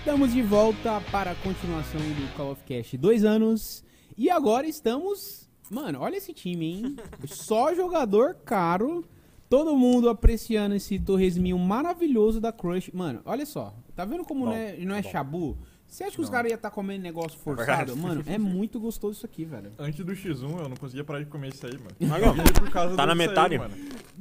Estamos de volta para a continuação do Call of Cast dois anos. E agora estamos. Mano, olha esse time, hein? Só jogador caro. Todo mundo apreciando esse torresminho maravilhoso da Crush. Mano, olha só. Tá vendo como Bom, não é, não é bom. chabu? Você acha que os Não. caras iam estar comendo negócio forçado? verdade. Mano, é muito gostoso isso aqui, velho. Antes do X1 eu não conseguia parar de comer isso aí, mano. Mas, E Tá na disso aí, metade. mano.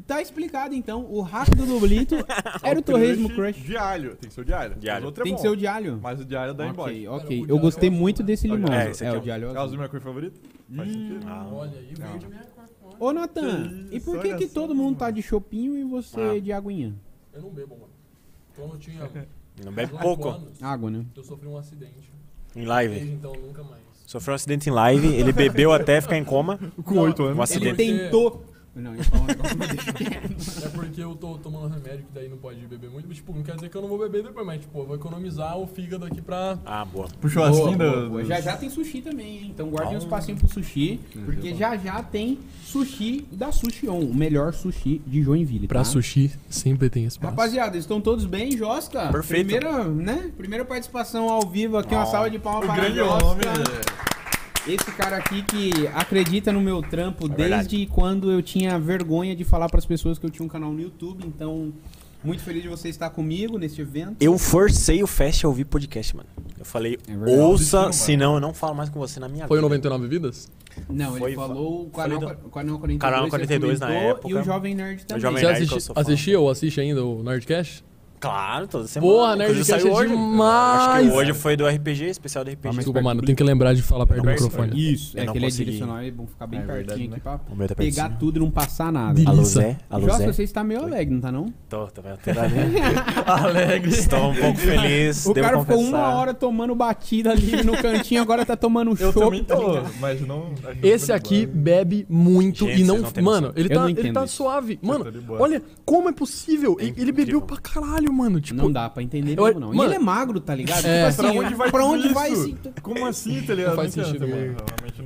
Tá explicado então. O hack do Dublito era o torresmo Crush. De alho. Tem que ser o de alho. De alho. É Tem que ser o de alho. Mas o de alho dá Ok, embaixo. ok. Cara, o de Eu alho gostei é muito desse né? limão. É, esse É, aqui o é de alho É azul minha cor favorita? Faz sentido. Ah. Olha aí, Não. verde minha cor. Ô, Natan, e por que que todo mundo tá de chopinho e você Ah. de aguinha? Eu não bebo, mano. Quando eu tinha Não bebe 18 pouco. anos, Água, né? eu sofri um acidente. Em Desde live. então, nunca mais. Sofreu um acidente em live, ele bebeu até ficar em coma. Com 8 Um anos. acidente. Ele Porque- tentou. Não, eu ia falar um negócio, mas deixa quieto. É porque eu tô tomando remédio que daí não pode beber muito. Tipo, não quer dizer que eu não vou beber depois, mas tipo, eu vou economizar o fígado aqui pra. Ah, boa. Puxou assim do- Já já tem sushi também, hein? Então guardem Ah. um espacinho pro sushi, porque já já tem sushi da Sushi On, o melhor sushi de Joinville, Pra tá? sushi sempre tem espaço. Rapaziada, estão todos bem, Josca? Perfeito. Primeira, né? Primeira participação ao vivo aqui, uma salva de palmas O para grande Josca. homem. Esse cara aqui que acredita no meu trampo É desde quando eu tinha vergonha de falar pras pessoas que eu tinha um canal no YouTube, então muito feliz de você estar comigo nesse evento. Eu forcei o Fast a ouvir podcast, mano. Eu falei, É verdade. ouça, senão eu não falo mais com você na minha Foi o vida. 99 vidas? Não, ele Foi- falou o canal, do- o canal 42, Canal você 42 na comentou, época. e o Jovem Nerd também. Jovem Você Nerd, assisti, assistia ou assiste ainda o Nerdcast? Claro, toda semana. Porra, Nerdcast saiu é hoje. demais! Acho que hoje foi do RPG, especial do RPG. Ah, mas Desculpa, mano, tem que lembrar de falar perto do microfone. Isso, Eu é não que ele é consegui. direcional, é bom ficar bem É pertinho verdade, aqui né? pra O meu tá pegar pertinho. tudo e não passar nada. Delícia. Alô Zé, alô Zé. você está meio alegre, não tá não? Tô, tô né? Alegre. Estou um pouco feliz, O cara ficou uma hora tomando batida ali no cantinho, agora tá tomando um Eu também tô, mas não. Esse aqui bebe muito e não. mano, ele tá, tá suave. Mano, olha como é possível. Ele bebeu pra caralho, mano. Tipo, Não dá pra entender Eu- mesmo, não. mano, e ele é magro, tá ligado? É. Tipo assim, Pra onde vai pra onde vai isso? esse... Como assim, tá ligado? Não faz sentido, mano.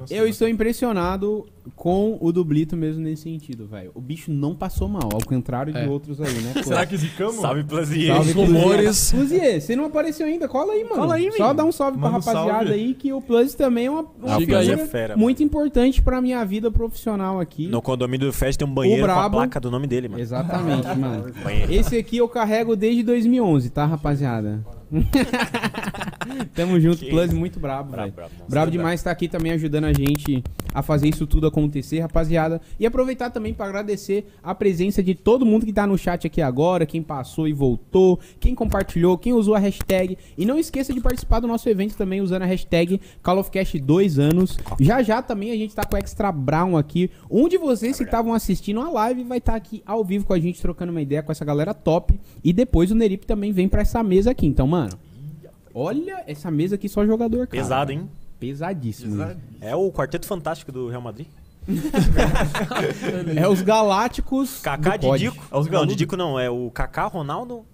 Eu estou impressionado com o Dublito mesmo nesse sentido, velho. O bicho não passou mal, ao contrário de É. outros aí, né? pô? Será que zicamos? Salve, Plazier. Salve, rumores. Pluzier, você não apareceu ainda, cola aí, mano. Cola aí, Só dá um salve pra Manda um rapaziada salve. aí, que o Plus também é uma, uma figura Fera, muito importante pra minha vida profissional aqui. No condomínio do Fest tem um banheiro com a placa do nome dele, mano. Exatamente, mano. Banheiro. Esse aqui eu carrego desde 2011, tá, rapaziada? Tamo junto, Que Plus, muito brabo, Brabo, brabo, Brabo demais estar aqui também ajudando a gente a fazer isso tudo acontecer, rapaziada. E aproveitar também pra agradecer a presença de todo mundo que tá no chat aqui agora, quem passou e voltou, quem compartilhou, quem usou a hashtag. E não esqueça de participar do nosso evento também usando a hashtag Call of Cast 2 anos. Já já também a gente tá com o Extra Brown aqui. Um de vocês que estavam assistindo a live vai estar aqui ao vivo com a gente, trocando uma ideia com essa galera top. E depois o Nerip também vem pra essa mesa aqui. Então, mano, olha essa mesa aqui só jogador, cara. Pesado, hein? Pesadíssimo. Exato. É o quarteto fantástico do Real Madrid. É os Galácticos. Kaká. Didico. É os Não. Didico não, é o Kaká, Ronaldo,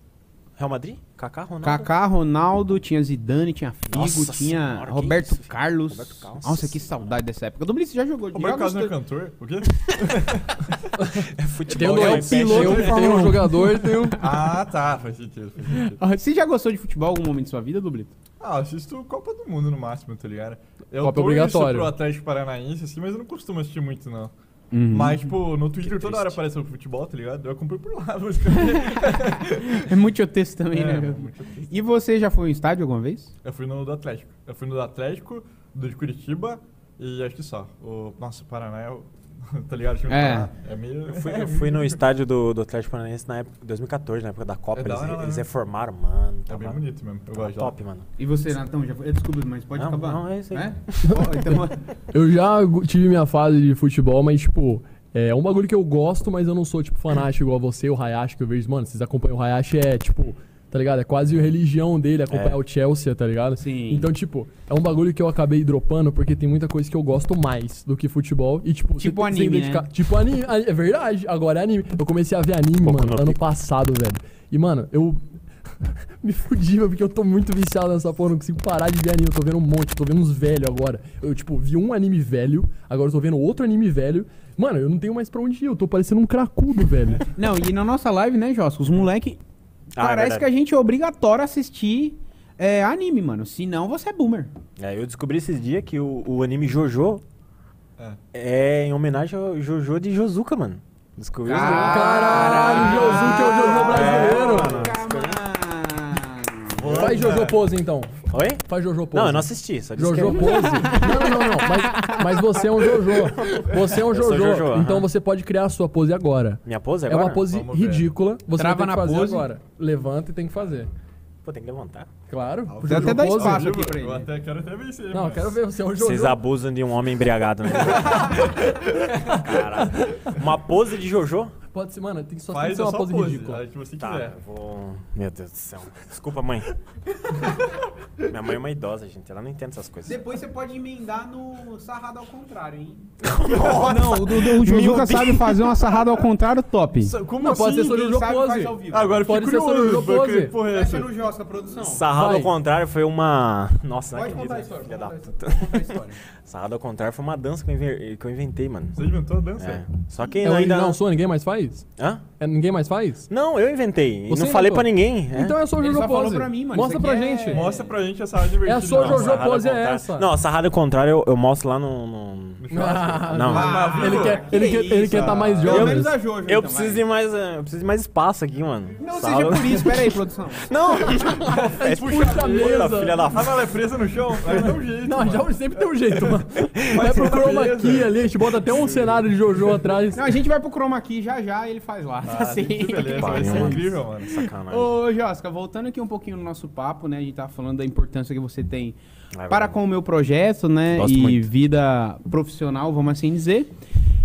Real Madrid? Kaká, Ronaldo. Kaká, Ronaldo, tinha Zidane, tinha Figo, Nossa tinha senhora, Roberto isso. Carlos. Roberto Carlos. Nossa, que saudade dessa época. Dublin, você já jogou? O Roberto Carlos não é cantor? O quê? É futebol. Tem, um, é dois. iPad. tem, um, Fórmula tem um um. jogador tem um. Ah, tá. Faz sentido. Faz sentido. Ah, Você já gostou de futebol em algum momento de sua vida, Dublito? Ah, eu assisto Copa do Mundo no máximo, tá ligado? Eu Copa obrigatório. pro Atlético Paranaense, assim, mas eu não costumo assistir muito, não. Uhum. Mas, tipo, no Twitter Que toda hora triste. aparece o futebol, tá ligado? Eu acompanho por lá. É muito texto também, É, né? triste. E você já foi em estádio alguma vez? Eu fui no do Atlético. Eu fui no do Atlético, do de Curitiba e acho que só. O, nossa, o Paraná é o. tá ligado? O time do É. É meio. Eu fui, eu fui no estádio do, do Atlético Paranaense na época 2014, na época da Copa. É da eles, hora, eles né? reformaram, mano. É Tava, bem bonito mesmo. Eu gosto top, mano. E você, Natão, já foi? Desculpa, mas pode Não, acabar. não, é isso aí. É? Ó, então, Eu já tive minha fase de futebol, mas, tipo, é um bagulho que eu gosto, mas eu não sou, tipo, fanático igual você, o Hayashi, que eu vejo, mano, vocês acompanham o Hayashi, é, tipo, tá ligado? É quase a religião dele acompanhar É. o Chelsea, tá ligado? Sim. Então, tipo, é um bagulho que eu acabei dropando porque tem muita coisa que eu gosto mais do que futebol. E, tipo, Tipo você tem anime, dedicar- né? Tipo anime, é verdade. Agora é anime. Eu comecei a ver anime, mano, no ano Pico. passado, velho. E, mano, eu me fudi, mano, porque eu tô muito viciado nessa porra. Não consigo parar de ver anime. Eu tô vendo um monte, tô vendo uns velhos agora. Eu, tipo, vi um anime velho, agora eu tô vendo outro anime velho. Mano, eu não tenho mais pra onde ir. Eu tô parecendo um cracudo, velho. Não, e na nossa live, né, Josco? Os moleque. Ah, é parece verdade. que a gente é obrigatório assistir é, anime, mano. Se não, você é boomer. É, eu descobri esses dias que o, o anime Jojo É. é em homenagem ao Jojo de Jozuka, mano. Descobri isso daí. Caralho, Josu que é o Jojo brasileiro. mano. Faz Jojo Pose então. Oi? Faz Jojo Pose. Não, eu não assisti, só disse Jojo que é- Pose? Não, não, não, não. Mas, mas você é um Jojo. Você é um Eu Jojo. Jojo, então você pode criar a sua pose agora. Minha pose É agora? uma pose Vamos ver. ridícula. Você Trava vai ter na que fazer pose. agora. Levanta e tem que fazer. Pô, tem que levantar. Claro. Tem Jojo até 10 Pose- passos Eu, aqui pra eu ele. até quero até vencer. Não, mas- quero ver você é um Jojo. Vocês abusam de um homem embriagado, né? Caralho. Uma pose de Jojo? Pode ser, mano, tem, só tem que Faz ser uma pose, pose, ridícula. que você Tá, quiser. eu vou. Meu Deus do céu. Desculpa, mãe. Minha mãe é uma idosa, gente. Ela não entende essas coisas. Depois você pode emendar no sarrado ao contrário, hein? Não, o, o, o Jujuca Deus. sabe fazer uma sarrada ao contrário top. Como Não, pode ser só Quem Jojo sabe Pose. faz ao vivo. Agora eu Pode ser só curioso. Jojo porque, Pose. porra, é Fecha essa? no Josca, produção. Sarrado Vai. ao contrário foi uma. Nossa, não Pode contar a história. filha pode da contar a puta. Sarrado ao contrário foi uma dança que eu inventei, mano. Você inventou a dança? É. Só que É ainda. original sua, ninguém mais faz? Hã? É, ninguém mais faz? Não, eu inventei. Você não falei inventou? pra ninguém. é. Então é só o Jojo só Pose. pra mim, mano, Mostra pra é- gente. Mostra pra gente essa divertida. É a sua Não, Jojo sarrada Pose é essa. Não, a sarrada ao contrário eu, eu mostro lá no. no- No Ah. Não. Ah, ele quer, ele Que quer, ele quer tá mais jovem. menos a Jojo. Eu então, preciso de mais. eh, Eu preciso de mais espaço aqui, mano. Não Sarrada- seja por isso, pera aí, produção. Não! É Puxa a mesa. filha da Ah, ela é presa no chão? Vai dar um jeito. Não, já sempre tem um jeito, mano. Vai pro chroma key ali, a gente bota até um cenário de Jojo atrás. Não, a gente vai pro chroma key já já e ele faz lá, tá Ah, assim. que beleza, vai ser incrível, mano. Sacanagem. Ô, Josca, voltando aqui um pouquinho no nosso papo, né? A gente tava falando da importância que você tem Vai, para com o meu projeto, né? Gosto e muito. vida profissional, vamos assim dizer.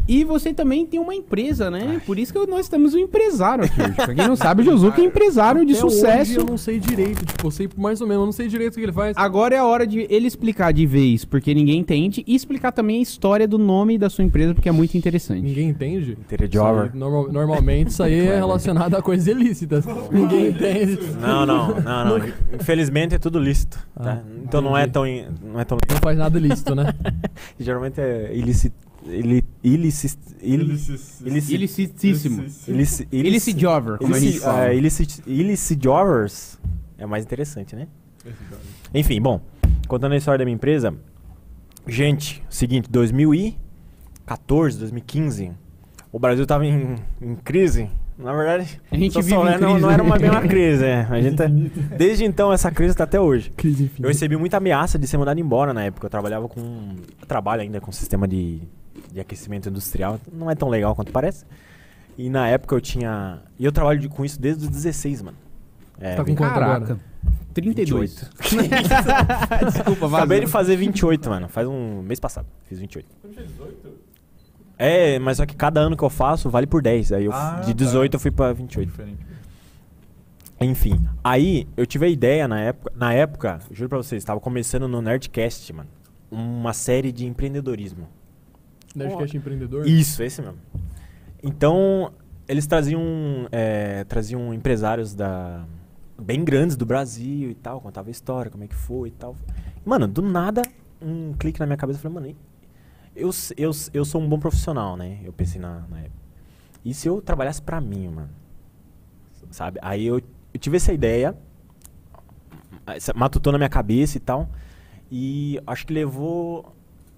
E você também tem uma empresa, né? Por isso que nós temos um empresário aqui hoje. Pra quem não sabe, o Josuke é empresário de Até hoje sucesso. eu não sei direito, tipo, eu sei mais ou menos, eu não sei direito o que ele faz. Agora é a hora de ele explicar de vez, porque ninguém entende, e explicar também a história do nome da sua empresa, porque é muito interessante. Ninguém entende? Aí, normal- normalmente isso aí é relacionado a coisas ilícitas. Ninguém entende. Não, não, não, não. Infelizmente é tudo lícito. tá? Ah, então não é tão. in- Não é tão Não faz nada ilícito, né? Geralmente é ilícito. Ilicis- Ilicit- Ilicitíssimo. Ilici- Jover, como a gente illicit, illicit jovers é mais interessante, né? Enfim, bom, contando a história da minha empresa, gente, seguinte, 2014, 2015, o Brasil tava em, em crise. Na verdade, A gente vive em falando, não, crise, não né? era uma bem uma crise, é. A gente tá- desde então essa crise tá até hoje. Crise Eu recebi muita ameaça de ser mandado embora na época. Eu trabalhava com. Eu trabalho ainda com sistema de, de aquecimento industrial. Não é tão legal quanto parece. E na época eu tinha. E eu trabalho de- com isso desde os 16, mano. É, Tá com quanto agora? 32. Desculpa, vazou. Acabei de fazer 28, mano. Faz um mês passado. Fiz 28. É, mas só que cada ano que eu faço vale por 10. Aí eu, Ah, de tá. 18 eu fui pra 28. Diferente. Enfim, aí eu tive a ideia na época, na época, juro pra vocês, estava começando no Nerdcast, mano, uma série de empreendedorismo. Nerdcast empreendedor? Isso, esse mesmo. Então, eles traziam, é, traziam empresários da bem grandes do Brasil e tal, contava a história, como é que foi e tal. Mano, do nada, um clique na minha cabeça, eu falei, mano, eu, eu, eu sou um bom profissional, né? Eu pensei na, na época. E se eu trabalhasse pra mim, mano? Sabe? Aí eu, eu tive essa ideia, essa- matutou na minha cabeça e tal, e acho que levou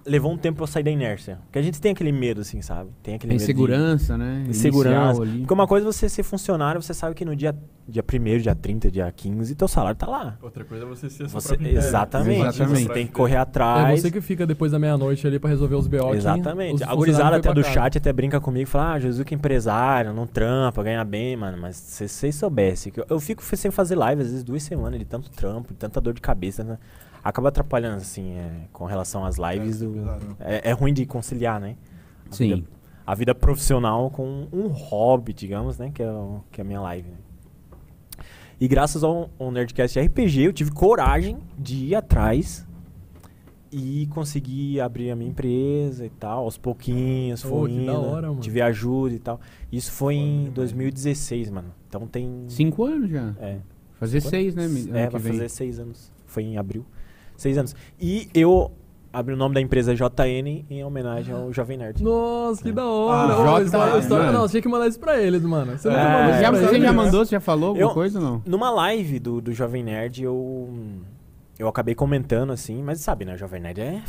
levou um tempo pra eu sair da inércia. Porque a gente tem aquele medo, assim, sabe? Tem aquele medo de- Insegurança, né? de segurança. Inicial ali. Porque uma coisa é você ser funcionário, você sabe que no dia, dia 1 dia 30, dia 15, teu salário tá lá. Outra coisa é você ser Você, exatamente, Exatamente. Você tem que correr É atrás. você que fica depois da meia-noite ali pra resolver os BO. Exatamente. A gurizada até do chat até brinca comigo e fala: Ah, Jesus que é empresário, não trampa, ganha bem, mano. Mas se vocês soubessem que eu, eu fico sem fazer live, às vezes duas semanas de tanto trampo, de tanta dor de cabeça, né? Acaba atrapalhando, assim, é, com relação às lives. É, do- pesado. é, é ruim de conciliar, né? A Sim. vida- a vida profissional com um hobby, digamos, né? Que é, o- que é a minha live, né? E graças ao, ao Nerdcast RPG, eu tive coragem de ir atrás e conseguir abrir a minha empresa e tal, aos pouquinhos, Pô, foi indo, hora, mano. tive ajuda e tal. Isso foi Foda em demais. 2016, mano. Então tem... Cinco anos já. É, Fazer seis, né? mi- ano é vai fazer seis anos. Foi em abril. Seis anos. E eu, abre o nome da empresa JN em homenagem ao Jovem Nerd. Nossa, que da hora. Ah, J- história- não, você tinha que mandar isso pra eles, mano. Você É. mandou Já, pra você eles. já mandou? Você já falou alguma Eu- coisa ou não? Numa live do, do Jovem Nerd, eu. Eu acabei comentando assim, mas sabe, né? O Jovem Nerd é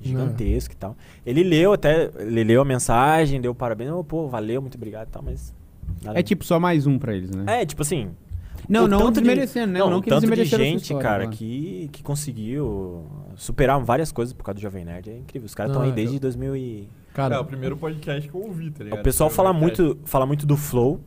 gigantesco e tal. Ele leu até. Ele leu a mensagem, deu parabéns. Oh, pô, valeu, muito obrigado e tal, mas. nada- É tipo só mais um pra eles, né? É, tipo assim. Não, o não tanto de- desmerecendo, né? Não, o que tanto de gente, história, cara, que, que conseguiu superar várias coisas por causa do Jovem Nerd. É incrível. Os caras estão Não, aí desde eu- 2000 e... Cara, É, o primeiro podcast que eu ouvi, tá ligado? O pessoal fala podcast. muito, fala muito do Flow,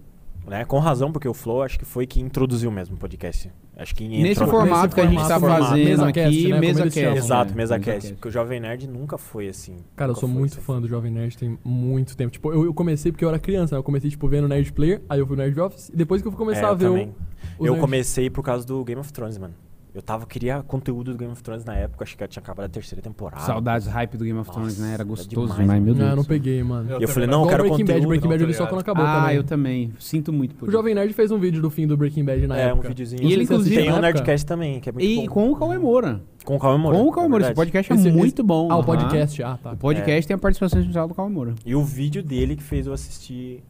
né? Com razão, porque o Flow acho que foi que introduziu mesmo o podcast. Acho que Nesse entrou- formato que a gente tá formato. fazendo Mesa aqui, cast, né? Como mesa cast. chamam. Exato, é, mesa mesa cast. Porque o Jovem Nerd nunca foi assim. Cara, eu sou muito assim. fã do Jovem Nerd tem muito tempo. Tipo, eu, eu comecei porque eu era criança, né? Eu comecei, tipo, vendo Nerd Player, aí eu fui no Nerd Office, e depois que eu fui começar É, a ver também. o. Eu Nerd- comecei por causa do Game of Thrones, mano. Eu tava, queria conteúdo do Game of Thrones na época, acho que tinha acabado a terceira temporada. Saudades, hype do Game of Thrones, Nossa, né? Era gostoso demais, demais, meu Não, Deus. eu não do céu. peguei, mano. Eu E eu falei, não, eu quero Breaking Bad, conteúdo. Breaking não, Bad tá eu vi só quando acabou Ah, também. eu também. Sinto muito por O. Jovem Nerd fez um vídeo do fim do Breaking Bad na É, um época. videozinho. E ele, Não inclusive, Tem um. Nerdcast também, que é muito E bom. com o Cauê Moura. Com o Cauê Moura. Com o Cauê é Moura. Esse podcast é Esse- muito esse- bom. Ah, o podcast, ah, tá. O podcast tem a participação especial do Cauê Moura. E o vídeo dele que fez eu assistir.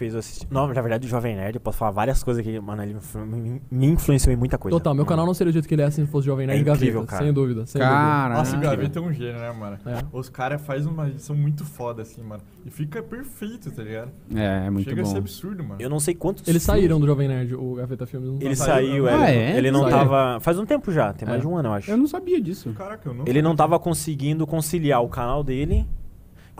Fez eu assistir. Não, na verdade, o Jovem Nerd, eu posso falar várias coisas que, mano, ele me- me influenciou em muita coisa. Total, meu canal não seria do jeito que ele é se fosse Jovem Nerd É incrível, Gaveta, cara. sem dúvida. Sem Cara, Nossa, o? Gaveta é um gênio, né, mano? É. Os caras fazem uma edição muito foda, assim, mano. E fica perfeito, tá ligado? É, é muito Chega a ser bom. absurdo, mano. Eu não sei quantos. Eles filmes- saíram do Jovem Nerd, o Gaveta Filmes. Não Ele Saiu, saiu, né? é. Ah, é? Ele não Saiu. tava. Faz um tempo já, tem mais É. de um ano, eu acho. Eu não sabia disso. Caraca, eu não Ele não tava conseguindo conciliar o canal dele.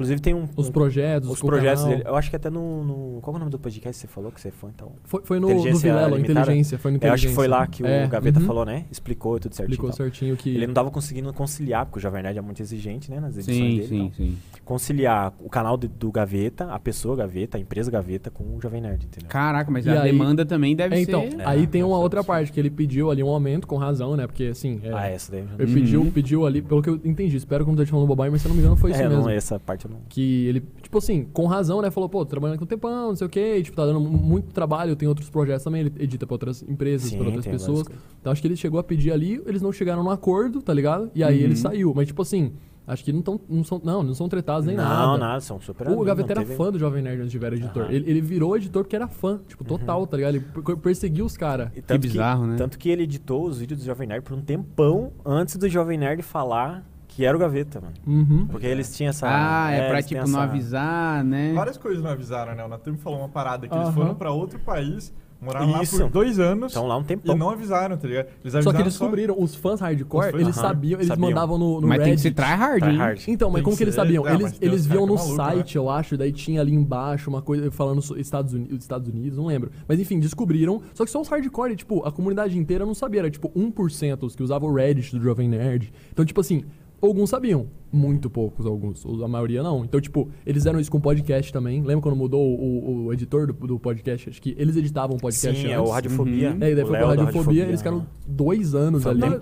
Inclusive tem um. Os um- projetos, os o projetos canal. dele. Eu acho que até no, no- Qual é o nome do podcast que você falou que você foi, então? Foi, foi no, no Inteligência Vilela, Limitada? Inteligência. Foi no Eu acho que foi lá que o É, Gaveta uhum. falou, né? Explicou tudo certinho. Explicou certinho que... Ele não tava conseguindo conciliar, porque o Jovem Nerd é muito exigente, né? Nas edições Sim, dele. sim, então. sim. Conciliar o canal de- do Gaveta, a pessoa Gaveta, a empresa Gaveta com o Jovem Nerd, entendeu? Caraca, mas E a aí- demanda também deve É, então, ser... aí É, tem uma outra parte, que ele pediu ali um aumento, com razão, né? Porque, assim, é, Ah, essa daí ele Uhum. pediu, pediu ali, pelo que eu entendi, espero que eu não esteja falando bobagem, mas se eu não me engano foi isso É, mesmo. não, essa parte não. Que ele, tipo assim, com razão, né? Falou, pô, tô trabalhando com um tempão, não sei o quê, e, tipo, tá dando mu- muito trabalho, tem outros projetos também, ele edita pra outras empresas, Sim, pra outras pessoas. Então acho que ele chegou a pedir ali, eles não chegaram no acordo, tá ligado? E aí Uhum. ele saiu. Mas, tipo assim, acho que não, tão, não são. Não, não são tretados nem não, nada. nada, são super O Gaveta não era teve- fã do Jovem Nerd antes de virar editor. Aham. Ele, ele virou editor porque era fã, tipo, total, tá ligado? Ele per- perseguiu os caras. E tanto bizarro, né? Tanto que ele editou os vídeos do Jovem Nerd por um tempão antes do Jovem Nerd falar que era o Gaveta, mano. Uhum. Porque eles tinham essa. Ah, é, pra, eles têm tipo, não essa- avisar, né? Várias coisas não avisaram, né? O Natan me falou uma parada que eles Aham. foram pra outro país, moraram Isso. lá por dois anos Estão lá um tempão. e não avisaram, tá ligado? Eles Só avisaram que eles descobriram, os fãs hardcore, Os fãs- eles Aham, sabiam, eles sabiam. mandavam no, no Mas tem que Reddit. ser tryhard, hein? Tryhard. Então, mas Tem como que que eles sabiam? Eles eles viam no é maluco, site, eu acho, daí tinha ali embaixo uma coisa falando Estados Unidos, Estados Unidos, não lembro. Mas enfim, descobriram. Só que só os hardcore, tipo, a comunidade inteira não sabia. Era tipo 1% os que usavam o Reddit do Jovem Nerd. Então, tipo assim, alguns sabiam. Muito poucos, alguns. A maioria não. Então, tipo, eles fizeram isso com podcast também. Lembra quando mudou o, o editor do, do podcast? Acho que eles editavam o podcast Sim, é antes. o Radiofobia. Uhum. É, e daí O foi Léo com a da radiofobia, eles ficaram dois anos Foi um ali.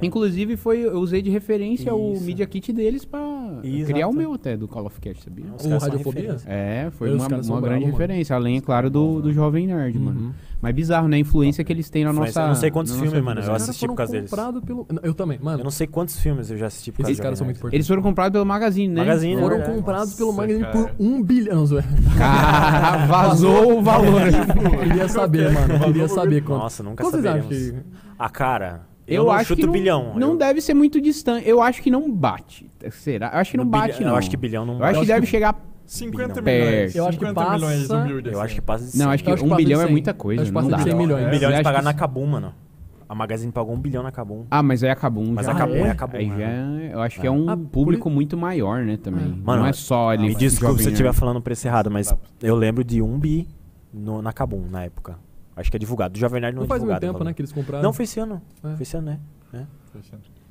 Inclusive, foi, eu usei de referência o Isso. Media Kit deles pra Exato. criar o meu até, do Call of Cast, sabia? Os O Radiofobia? É, foi Os uma, uma grande mano. referência, além, é claro, do, do Jovem Nerd, Uhum. mano. Mas bizarro, né? A influência que eles têm na nossa... Eu não sei quantos filmes, mano, eu assisti por causa deles. pelo... Eu também, mano. Eu não sei quantos filmes eu já assisti por causa Esses caras são muito importantes. Eles foram comprados pelo Magazine, né? Magazine, Foram verdade. comprados pelo Nossa, Magazine cara. por um bilhão. Cara, vazou o valor. Queria saber, mano. Queria saber quanto. Nossa, nunca que... Ah, cara, eu, Eu, não acho chuto que não, bilhão. não eu, deve ser muito distante. Eu acho que não bate. Será? Eu acho que não no bate, bilhão- não. Eu acho que bilhão não Eu acho que deve chegar... 50 Bilhão. milhões. Eu acho que 50 milhões, passa- humilde, Eu acho que passa de Não, 100. acho que Eu acho que um passa de bilhão é 100. muita coisa. Acho que não passa dá. de 100 milhões. Um É, bilhão eu de pagar que- na Kabum, mano. A Magazine pagou um bilhão na Kabum. Ah, mas aí acabou um Mas já. acabou, é. é, acabou, Aí né? já, é- eu acho que é um Ah, por público i- muito maior, né, também. Mano, não é só ali. Me desculpe se eu estiver falando o preço errado, mas eu lembro de um bi no, na Kabum na época. Acho que é divulgado. Do Jovem Nerd não, Não é faz muito divulgado. tempo, o né, que eles compraram. Não, foi esse ano. É. Foi esse ano, né? É.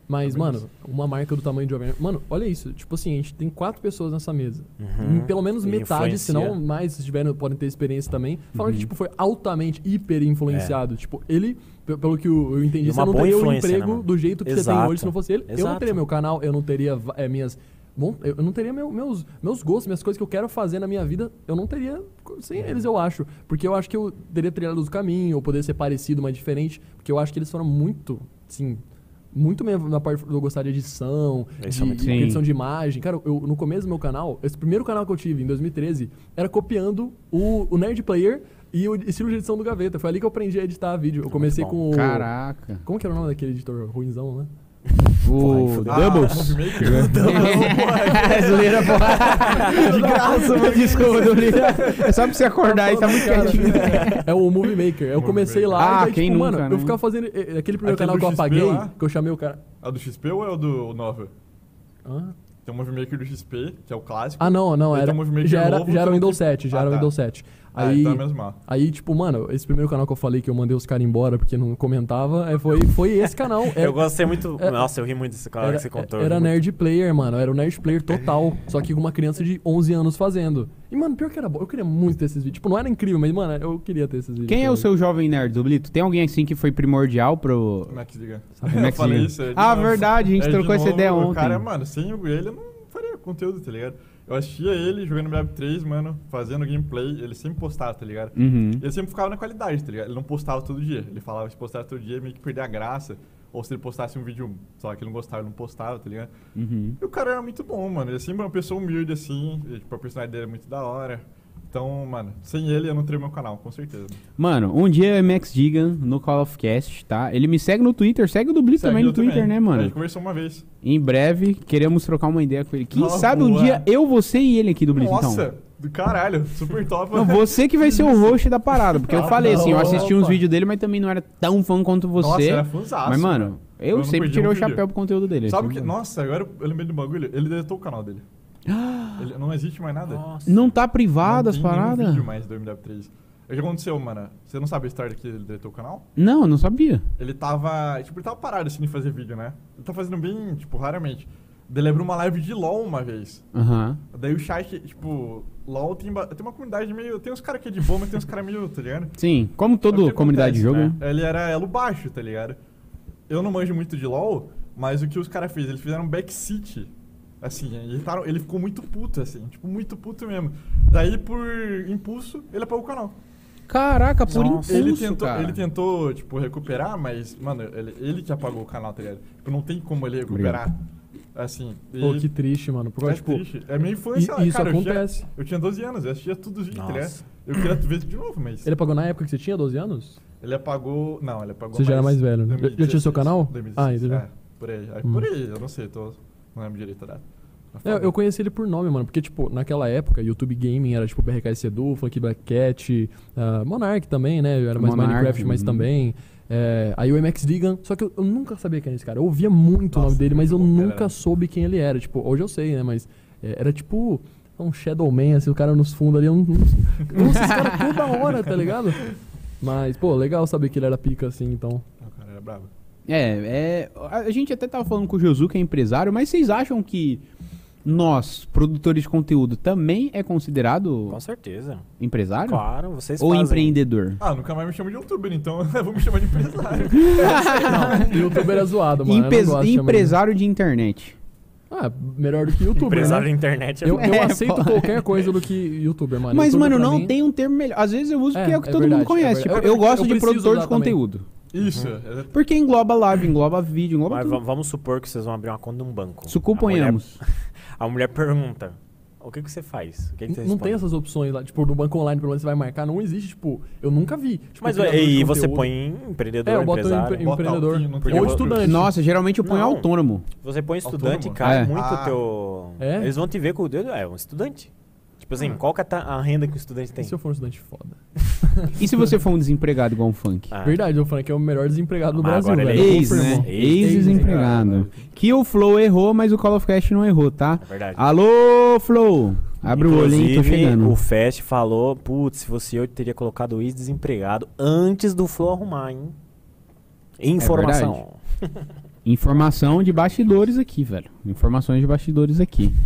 Mas, Também mano, uma marca do tamanho de Jovem Nerd- Mano, olha isso. Tipo assim, a gente tem quatro pessoas nessa mesa. Uhum. Pelo menos E metade, se não mais, se tiverem, podem ter experiência também. Falando Uhum. que, tipo, foi altamente, hiper influenciado. Tipo, ele, pe- pelo que eu entendi, você não teria o né, emprego mano? do jeito que você tem Exato. hoje se não fosse ele. Eu não Exato. teria meu canal, eu não teria eh, minhas. Bom, eu não teria meu- meus, meus gostos, minhas coisas que eu quero fazer na minha vida, eu não teria sem eles, eu acho. Porque eu acho que eu teria trilhado o caminho, ou poder ser parecido, mas diferente. Porque eu acho que eles foram muito, assim, muito mesmo na parte do eu gostar de edição, Eles de, de edição de imagem. Cara, eu, no começo do meu canal, esse primeiro canal que eu tive, em 2013, era copiando o, o Nerd Player e o estilo de edição do Gaveta. Foi ali que eu aprendi a editar vídeo. Eu comecei com o... Caraca. Como que era o nome daquele editor ruimzão, né? O Ah, Doubles. Movie Maker? É zoeira, porra. De graça, mano. Desculpa, Dolinha. É só pra você acordar aí, tá muito quietinho. É o Movie Maker. Eu comecei lá Ah, e daí, quem tipo, nunca, mano, né? eu ficava fazendo eh, aquele primeiro canal do que eu XP apaguei, lá? que eu chamei o cara. É o do XP ou é o do Nova? Hã? Tem o Movie Maker do XP, que é o clásico. Ah, não, não, era, tem o Movie Maker já era, novo, já era o Windows que- 7, já Ah, era o tá. Windows 7. Ah, Aí, então é aí, tipo, mano, esse primeiro canal que eu falei que eu mandei os caras embora porque não comentava, é, foi, foi esse canal. Era, Eu gostei muito. é- Nossa, eu ri muito desse cara era, que você contou. era eu muito. Nerd Player, mano, era o Nerd Player total, só que com uma criança de 11 anos fazendo. E, mano, pior que era bom, eu queria muito ter esses vídeos. Tipo, não era incrível, mas, mano, eu queria ter esses vídeos. Quem é o seu jovem nerd, Dublito? Tem alguém assim que foi primordial pro. Max diga. Sabe, Eu Max falei diga. isso. é Ah, novo. verdade, a gente É trocou essa ideia O ontem. cara, mano, sem ele eu não faria conteúdo, tá ligado? Eu assistia ele jogando Brab 3, mano, fazendo gameplay, ele sempre postava, tá ligado? Uhum. E ele sempre ficava na qualidade, tá ligado? Ele não postava todo dia. Ele falava que se postasse todo dia meio que perder a graça. Ou se ele postasse um vídeo, lá, que ele não gostava, ele não postava, tá ligado? Uhum. E o cara era muito bom, mano. Ele é sempre uma pessoa humilde, assim. E, tipo, a personalidade dele é muito da hora. Então, mano, sem ele eu não teria meu canal, com certeza. Mano, um dia é Max Digan no Call of Cast, tá? Ele me segue no Twitter, segue o Segue também no Twitter, né, A mano? gente conversou uma vez. Em breve, queremos trocar uma ideia com ele. Quem sabe um boa. dia eu, você e ele aqui, Nossa, então. do caralho, super top. Não, você que vai ser o host da parada, porque eu Ah, falei assim, eu assisti uns vídeos dele, mas também não era tão fã quanto você. Nossa, era fãzaço, mas, mano, eu, Eu sempre tirei um o chapéu pro conteúdo dele. Sabe o que? Nossa, agora eu lembrei do bagulho. Ele deletou o canal dele. Ele, não existe mais nada. Nossa. Não tá privado não as tem nenhum paradas? vídeo mais do MW3. O que aconteceu, mano? Você não sabe a história que ele deletou o canal? Não, não sabia. Ele tava. Tipo, ele tava parado assim de fazer vídeo, né? Ele tá fazendo bem, tipo, raramente. Ele abriu uma live de LOL uma vez. Aham. Daí o chat, tipo, LOL tem, ba- tem uma comunidade meio. Tem uns caras que é de boa, mas tem uns caras meio, tá ligado? Sim, como o toda que comunidade de jogo, acontece, né? Ele era elo baixo, tá ligado? Eu não manjo muito de LoL, mas o que os caras fez? Eles fizeram backseat. Assim, ele, taram- ele ficou muito puto, assim, tipo, muito puto mesmo. Daí, por impulso, ele apagou o canal. Caraca, por Nossa. impulso, ele, tentou, cara. ele tentou, tipo, recuperar, mas, mano, ele, ele que apagou o canal, tá ligado? Tipo, não tem como ele recuperar. Assim. Pô, e- que triste, mano. Porque, é tipo, triste. É minha e- infância, isso cara, eu acontece. tinha, eu tinha 12 anos, eu assistia todos os vídeos, tá ligado? Eu queria ver de novo, mas... Ele apagou na época que você tinha 12 anos? Ele apagou. Não, ele apagou. Você já era mais velho, né? Já- tinha 2016, seu canal? 2016, Ah, entendeu? É, por aí. Aí, Hum. Por aí, eu não sei, tô, não lembro direito data. Mas É, foda. eu conheci ele por nome, mano. Porque, tipo, naquela época, YouTube Gaming era, tipo, BRK Edu, Funk Black Cat, ah, Monarch também, né? Era mais Monarch, Minecraft, mas uhum. também. É, aí o MX Digan. Só que eu, eu nunca sabia quem era esse cara. Eu ouvia muito o Nossa, nome dele, mas eu bom, nunca cara. soube quem ele era. Tipo, hoje eu sei, né? Mas é, era tipo um Shadowman, assim, o cara nos fundos ali. Eu não, não, nossa, esse cara toda hora, tá ligado? Mas, pô, legal saber que ele era pica assim, então. O cara era bravo. É, é, a gente até tava falando com o Josu, que é empresário, mas vocês acham que nós, produtores de conteúdo, também é considerado Com certeza. empresário? Claro, vocês Ou fazem. empreendedor? Ah, nunca mais me chama de youtuber, então eu vou me chamar de empresário. Não, youtuber é zoado, mano. eu não Empe- gosto de empresário de internet. de- Ah, melhor do que youtuber. Empresário né? da internet é Eu, eu É, aceito pô. qualquer coisa do que youtuber, mano. Mas, YouTuber mano, não mim- tem um termo melhor. Às vezes eu uso porque É, é o que é todo verdade, mundo conhece. é Tipo, verdade. eu Eu- gosto eu de produtor de também. conteúdo. Isso. Uhum. Porque engloba live, engloba vídeo, engloba Mas tudo. va- vamos supor que vocês vão abrir uma conta num banco. Suponhamos. A mulher, a mulher pergunta: O que, que você faz? O que, que você Não tem essas opções lá. Tipo, no banco online, pelo menos você vai marcar. Não existe, tipo, eu nunca vi. Tipo, Mas e você põe empreendedor, É, eu boto empresário. empre- empreendedor. Ou estudante. Nossa, geralmente eu ponho Não. autônomo. Você põe estudante, Autônomo? cai É. muito Ah. o teu. É? Eles vão te ver com o dedo. É, um estudante. Tipo assim, Ah. qual que é a renda que o estudante tem? E se eu for um estudante foda? E se você for um desempregado igual um funk? Ah, Verdade, o Frank é o melhor desempregado do Brasil, agora velho. ele é Ex, né? Ex-desempregado. Que o Flow errou, mas o Call of Cast não errou, tá? É verdade. Alô, Flow! Abre o olhinho, tô Inclusive, chegando. O Fest falou: Putz, se fosse eu, eu teria colocado o ex-desempregado antes do Flow arrumar, hein? Informação. Informação de bastidores aqui, velho. Informações de bastidores aqui.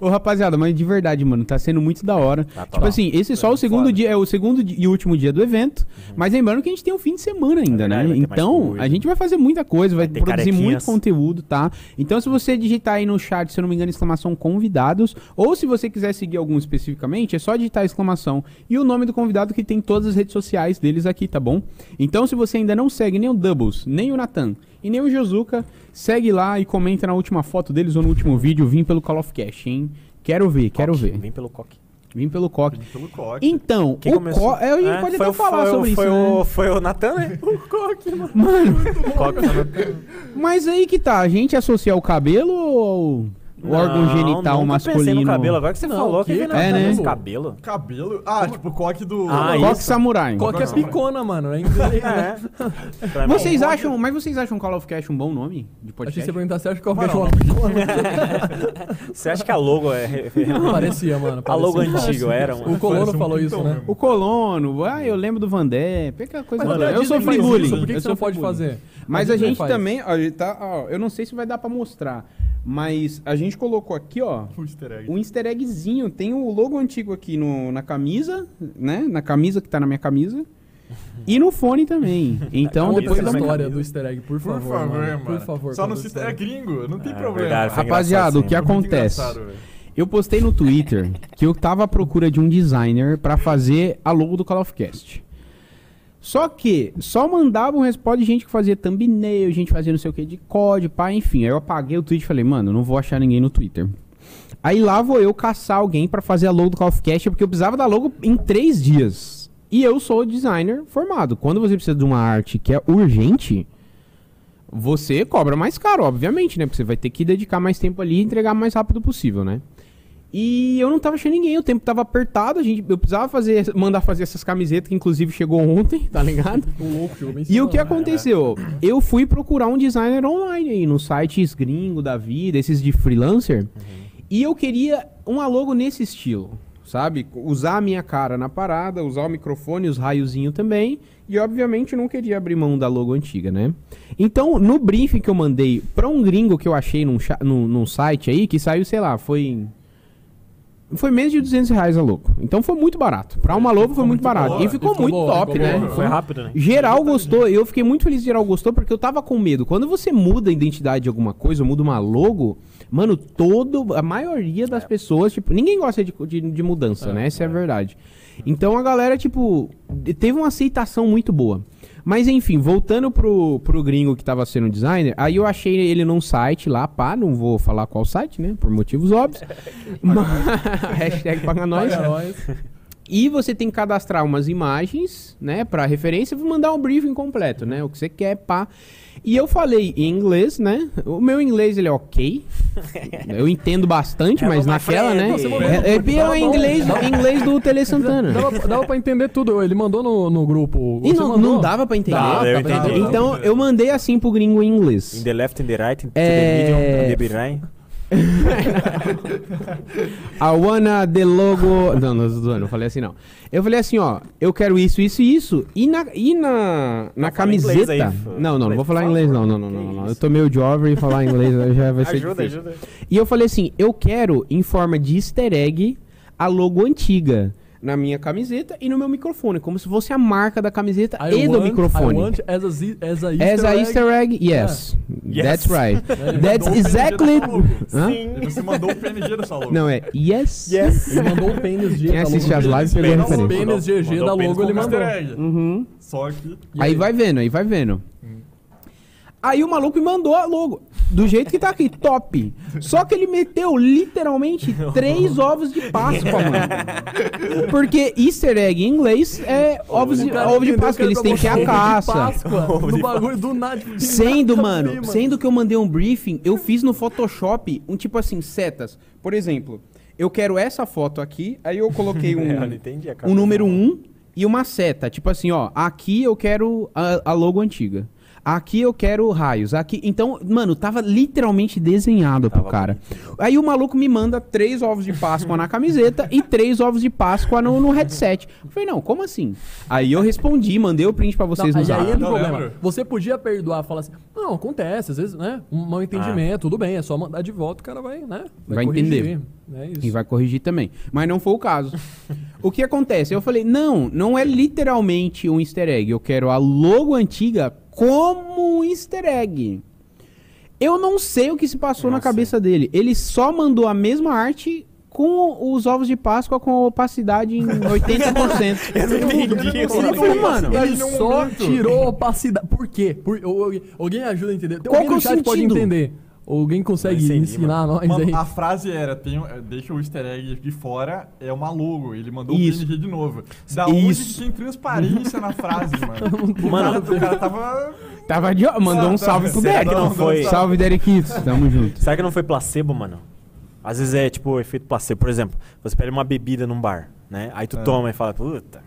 Ô, rapaziada, mas de verdade, mano, tá sendo muito da hora. Tá top. tipo assim, esse é só o segundo Foda. dia, é o segundo e último dia do evento. Mas lembrando que a gente tem um fim de semana ainda, É verdade, né? Então, a gente vai fazer muita coisa, vai, Vai produzir muito conteúdo, tá? Então, se você digitar aí no chat, se eu não me engano, exclamação convidados, ou se você quiser seguir algum especificamente, é só digitar exclamação e o nome do convidado que tem todas as redes sociais deles aqui, tá bom? Então, se você ainda não segue nem o Doubles, nem o Natan e nem o Josuka, segue lá e comenta na última foto deles ou no último vídeo, vim pelo Call of Cash, hein? Quero ver, quero Coque, ver. Vem pelo coque. Vim pelo coque. Pelo coque. Então, Quem o começou? co... é, a gente É, pode foi até o- falar foi o- sobre foi isso, o, né? Foi o Natan, né? Mano, coque foi o Natan. mas aí que tá, a gente associa o cabelo ou o órgão genital nunca masculino? pensei no cabelo. Agora que você Não, falou que que? É, né? cabelo. Cabelo. Ah, tipo o coque do. Ah, Coque isso. samurai. Qual que é picona, mano? É inglês, né? É. Pra mim, Vocês acham, mas vocês acham Call of Cash um bom nome de Achei que podcast? você perguntar, você acha que eu Mano, vejo uma picona? Você acha que a logo é. Parecia, mano. A logo parecia. antigo era, O mano. Colono Parece um falou isso, né? O colono, ah, eu lembro do Vandé, pega coisa a Eu Disney sofri bullying. Por que, você não pode fazer? Mas a gente também, tá, ó, eu não sei se vai dar pra mostrar, mas a gente colocou aqui, ó, O easter egg. um easter eggzinho, tem o logo antigo aqui no, na camisa, né? Na camisa que tá na minha camisa. E no fone também. Então, Conta depois da minha história do easter egg, por Por favor. favor, mano. Por favor. Só no sistema. É gringo, não tem É problema. verdade, foi Rapaziada, o que É acontece? Eu postei no Twitter que eu tava à procura de um designer pra fazer a logo do Call of Cast. Só que só mandava um resposta de gente que fazia thumbnail, gente fazia não sei o que de código, pá, enfim. Aí eu apaguei o tweet e falei, mano, não vou achar ninguém no Twitter. Aí lá vou eu caçar alguém pra fazer a logo do Call of Cast, porque eu precisava da logo em três dias. E eu sou designer formado. Quando você precisa de uma arte que é urgente, você cobra mais caro, obviamente, né? Porque você vai ter que dedicar mais tempo ali e entregar mais rápido possível, né? E eu não tava achando ninguém, o tempo tava apertado, a gente, eu precisava fazer, mandar fazer essas camisetas, que inclusive chegou ontem, tá ligado? O louco chegou bem em E o que né? aconteceu? Eu fui procurar um designer online aí, nos sites gringo da vida, esses de freelancer, e eu queria uma logo nesse estilo, sabe? Usar a minha cara na parada, usar o microfone, os raiozinhos também, e obviamente não queria abrir mão da logo antiga, né? Então, no briefing que eu mandei pra um gringo que eu achei num, num, num site aí, que saiu, sei lá, foi... Foi menos de 200 reais a logo. Então foi muito barato. Pra uma logo foi muito muito barato. boa. E ficou, ficou muito boa, top, ficou né? boa. Foi rápido, né? Geral gostou, eu fiquei muito feliz geral gostou, porque eu tava com medo. Quando você muda a identidade de alguma coisa, muda uma logo, mano, todo, a maioria das pessoas, tipo, ninguém gosta de, de, de mudança, né? Essa é a verdade. Então a galera, tipo, teve uma aceitação muito boa. Mas enfim, voltando pro, pro gringo que tava sendo designer, aí eu achei ele num site lá, pá, não vou falar qual site, né? Por motivos óbvios. Mas- Hashtag paga nós. Paga nós. E você tem que cadastrar umas imagens, né, pra referência, e mandar um briefing completo, né, o que você quer, pá. E eu falei em inglês, né, o meu inglês, ele é ok, eu entendo bastante, É, mas naquela, né, é, é, é o inglês, inglês do Tele Santana. Dava, dava pra entender tudo. Ele mandou no, no grupo. E não, mandou? não dava pra entender. Dá, eu pra entender. Então, eu mandei assim pro gringo em In inglês. the left, in the right, in É- the medium, in the behind. I wanna the logo. Não, não, não, não falei assim, não. Eu falei assim, ó, eu quero isso, isso e isso. E na, e na, na camiseta. aí, não, não, não vou falar inglês, não, não, não, não, não. Eu tô meio jovem e falar inglês já vai ser Ajuda, difícil. ajuda. E eu falei assim, eu quero em forma de easter egg a logo antiga na minha camiseta e no meu microfone, como se fosse a marca da camiseta I e do want- microfone. I want as a, as a As Easter a egg. easter egg, yes. Yes. That's right. That's o exactly... PNG? E você mandou o PNG da sua logo. Não, é yes. Yes. Ele mandou o pênis G Quem assiste as lives pegou a referência. GG mandou da o logo, ele mandou. easter egg. Uhum. Só que... Aí vai vendo, aí vai vendo. Aí o maluco me mandou a logo. Do jeito que tá aqui, top. Só que ele meteu literalmente três ovos de Páscoa, mano. Porque easter egg em inglês é ovos de, ovo de Páscoa. Eles têm que a caça. De bagulho do nada. Sendo, mano, sendo que eu mandei um briefing, eu fiz no Photoshop um tipo assim, setas. Por exemplo, eu quero essa foto aqui, aí eu coloquei um, um número 1 um e uma seta. Tipo assim, ó, aqui eu quero a, a logo antiga. Aqui eu quero raios. Aqui, então, mano, tava literalmente desenhado pro Tava cara. bonito. Aí o maluco me manda três ovos de Páscoa na camiseta e três ovos de Páscoa no, no headset. Eu falei, não, como assim? Aí eu respondi, mandei o print pra vocês Não, no aí o Eu problema. lembro. Você podia perdoar, falar assim, não, acontece, às vezes, né? Um mau entendimento, tudo bem, é só mandar de volta, o cara vai, né? Vai corrigir. entender. É isso. E vai corrigir também. Mas não foi o caso. o que acontece? Eu falei, não, não é literalmente um easter egg. Eu quero a logo antiga como um easter egg. Eu não sei o que se passou Não na cabeça dele. Ele só mandou a mesma arte com os ovos de Páscoa com opacidade em 80%. Eu não entendi. Mano, Ele só tirou opacidade. Por quê? Por, alguém ajuda a entender. Tem Qual alguém é no o chat pode sentido? entender. Ou alguém consegue ensinar a nós Mano, aí. a frase era, tem, deixa o easter egg de fora, é uma logo. Ele mandou Isso. o PNG de novo. Da onde Isso. que tem transparência na frase, mano? O, Mano. cara, o cara tava... Tava de... mandou um salve pro Derek. não foi? Salve, Derekitos. Tamo junto. Será que não foi placebo, mano? Às vezes é tipo efeito placebo. Por exemplo, você pede uma bebida num bar, né? Aí tu É. toma e fala, puta,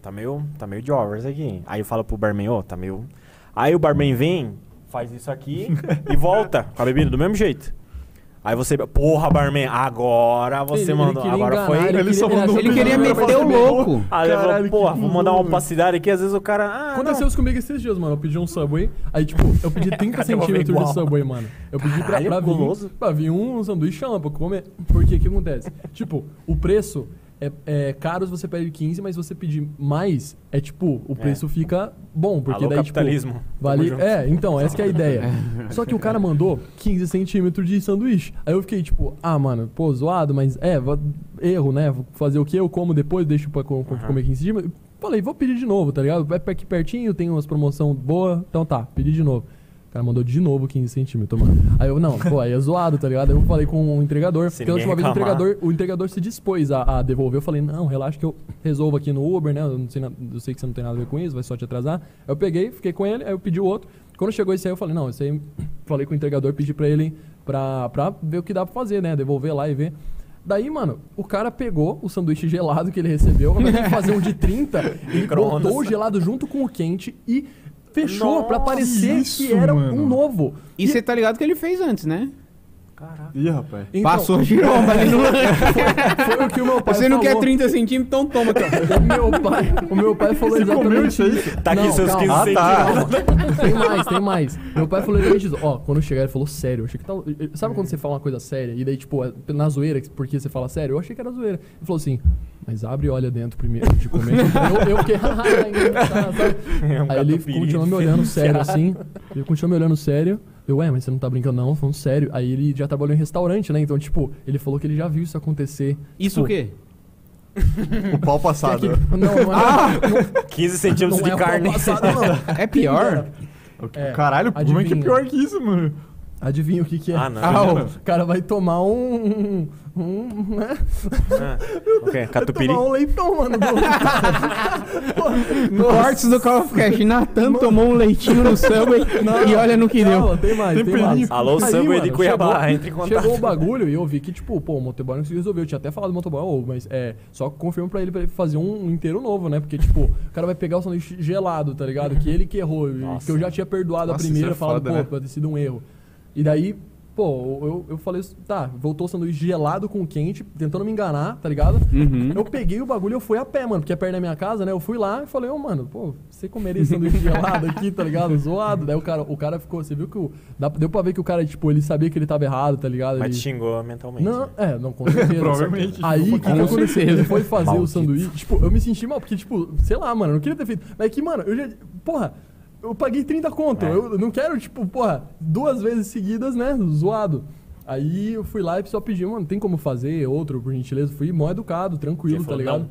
tá meio, tá meio de overs aqui. Aí eu falo pro barman, ô, tá meio. Aí o barman vem, faz isso aqui e volta com a bebida do mesmo jeito. Aí você, porra, barman, agora você Ele- ele mandou. queria agora enganar, foi. ele Ele só queria- mandou Ele um queria meter o louco. Aí levou, Caralho, porra, vou mandar uma opacidade aqui, às vezes o cara. Ah, Aconteceu isso comigo esses dias, mano. Eu pedi um Subway. Aí, tipo, eu pedi 30 Cara, eu vou ver centímetros de. Subway, mano. Eu pedi pra, Caralho, pra, vir, pra vir um sanduíche pra comer. Porque o que acontece? tipo, o preço é, é caro se você pede 15, mas você pedir mais, é tipo, o preço fica bom. Porque Alô, daí, capitalismo. tipo, vale. É, então, essa que é a ideia. Só que o cara mandou 15 centímetros de sanduíche. Aí eu fiquei, tipo, ah, mano, pô, zoado, mas é, erro, né? Vou fazer o quê? Eu como depois, deixo pra co- Aham. comer 15 centímetros. Falei, vou pedir de novo, tá ligado? Vai aqui pertinho, tem umas promoção boa, então tá, pedi de novo. O cara mandou de novo 15 centímetros, mano. Aí eu, não, pô, aí é zoado, tá ligado? Aí eu falei com o entregador, Se porque a última vez o entregador, o entregador se dispôs a, a devolver. Eu falei, não, relaxa que eu resolvo aqui no Uber, né? Eu, não sei, eu sei que você não tem nada a ver com isso, vai só te atrasar. Aí eu peguei, fiquei com ele, aí eu pedi o outro. Quando chegou esse aí, eu falei, não, esse aí, falei com o entregador, pedi pra ele pra, pra ver o que dá pra fazer, né? Devolver lá e ver. Daí, mano, o cara pegou o sanduíche gelado que ele recebeu, ao invés de fazer um de 30, ele botou o gelado junto com o quente e fechou pra Nossa, parecer isso, que era mano. um novo. E você tá ligado que ele fez antes, né? Caraca. Ih, rapaz. Então, Passou a giromba ali no Foi o que o meu pai Você não quer falou. 30 centímetros, então toma ó. O meu pai, o meu pai falou Você comeu exatamente isso aí? isso. Tá aqui Não, seus 15 calma. Ah, tá. centímetros. Tem mais, tem mais. Meu pai falou exatamente isso. Ó, quando chegar, ele falou sério. Eu achei que tava. Sabe quando você fala uma coisa séria e daí, tipo, é na zoeira, porque você fala sério? Eu achei que era zoeira. Ele falou assim, mas abre e olha dentro primeiro de comer. eu, eu fiquei, haha, engraçado, sabe? É um Aí ele continuou me olhando sério assim. Ele continuou me olhando sério. Eu, ué, mas você não tá brincando não? Falando sério. Aí ele já trabalhou em restaurante, né? Então, tipo, ele falou que ele já viu isso acontecer. Isso o Tipo, quê? O pau que passado. é que- não, não é. 15 não, centímetros não de é o carne. passado, não. É pior? É, Caralho, como é que é pior que isso, mano? Adivinha o que que é? Ah, não. Ah, O cara vai tomar um. um, um né? Ah, ok, Vai catupiry. tomar um leitão, mano. Cortes do Call of Cash. Natan tomou um leitinho no Subway e olha no que deu. Calma, tem mais, tem, Tem mais. Alô, Aí, Subway de mano, Cuiabá, chegou- entre em contato. Chegou o bagulho e eu vi que, tipo, pô, o motoboy não conseguiu resolver. Eu tinha até falado do motoboy, ô, mas é, só confirma pra ele pra ele fazer um inteiro novo, né? Porque, tipo, o cara vai pegar o sanduíche gelado, tá ligado? Que ele que errou. Nossa. Que eu já tinha perdoado Nossa, a primeira, é falando, foda, pô, né? pode ter sido um erro. E daí, pô, eu, eu falei, tá, voltou o sanduíche gelado com quente, tentando me enganar, tá ligado? Uhum. Eu peguei o bagulho e eu fui a pé, mano, porque é perto da minha casa, né? Eu fui lá e falei, ô, mano, pô, você comeria esse sanduíche gelado aqui, tá ligado? Zoado. Daí o cara, o cara ficou, você viu que o. Deu pra ver que o cara, tipo, ele sabia que ele tava errado, tá ligado? Mas Ele- te xingou mentalmente. não, né? é, não, com certeza. Provavelmente. Aí, o que, que aconteceu? certeza. Ele foi fazer o Maldito. sanduíche. Tipo, eu me senti mal, porque, tipo, sei lá, mano, eu não queria ter feito. Mas é que, mano, eu já. Porra, eu paguei 30 conto. É. Eu não quero, tipo, porra, duas vezes seguidas, né? Zoado. Aí eu fui lá e só pedi, mano, tem como fazer outro, por gentileza? Fui mó educado, tranquilo, Ele tá ligado?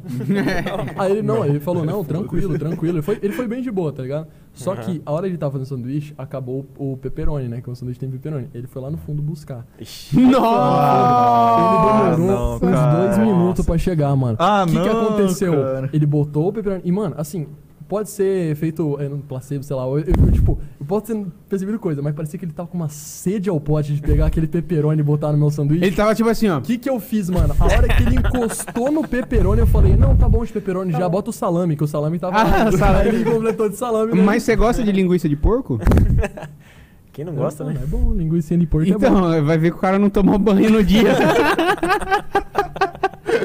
Aí ele, não, ele falou, não, tranquilo, tranquilo. Ele foi, ele foi bem de boa, tá ligado? Só que a hora de ele tava fazendo sanduíche, acabou o, pepperoni, né? Que o sanduíche tem pepperoni. Ele foi lá no fundo buscar. Nossa! Ele demorou não, uns dois minutos Nossa. pra chegar, mano. Ah, O que, que não, aconteceu? cara. Ele botou o pepperoni. E, mano, assim, pode ser feito é, no placebo, sei lá. Eu, eu, tipo, pode ter percebido coisa, mas parecia que ele tava com uma sede ao pote de pegar aquele pepperoni e botar no meu sanduíche. Ele tava tipo assim, ó. O que que eu fiz, mano? A hora que ele encostou no pepperoni, eu falei, não, tá bom de pepperoni, já bota o salame, que o salame tava Ah, salame. Aí ele completou de salame. né? Mas você gosta de linguiça de porco? Quem não gosta, é, né? É bom, linguiça de porco é bom. Então, vai ver que o cara não tomou banho no dia.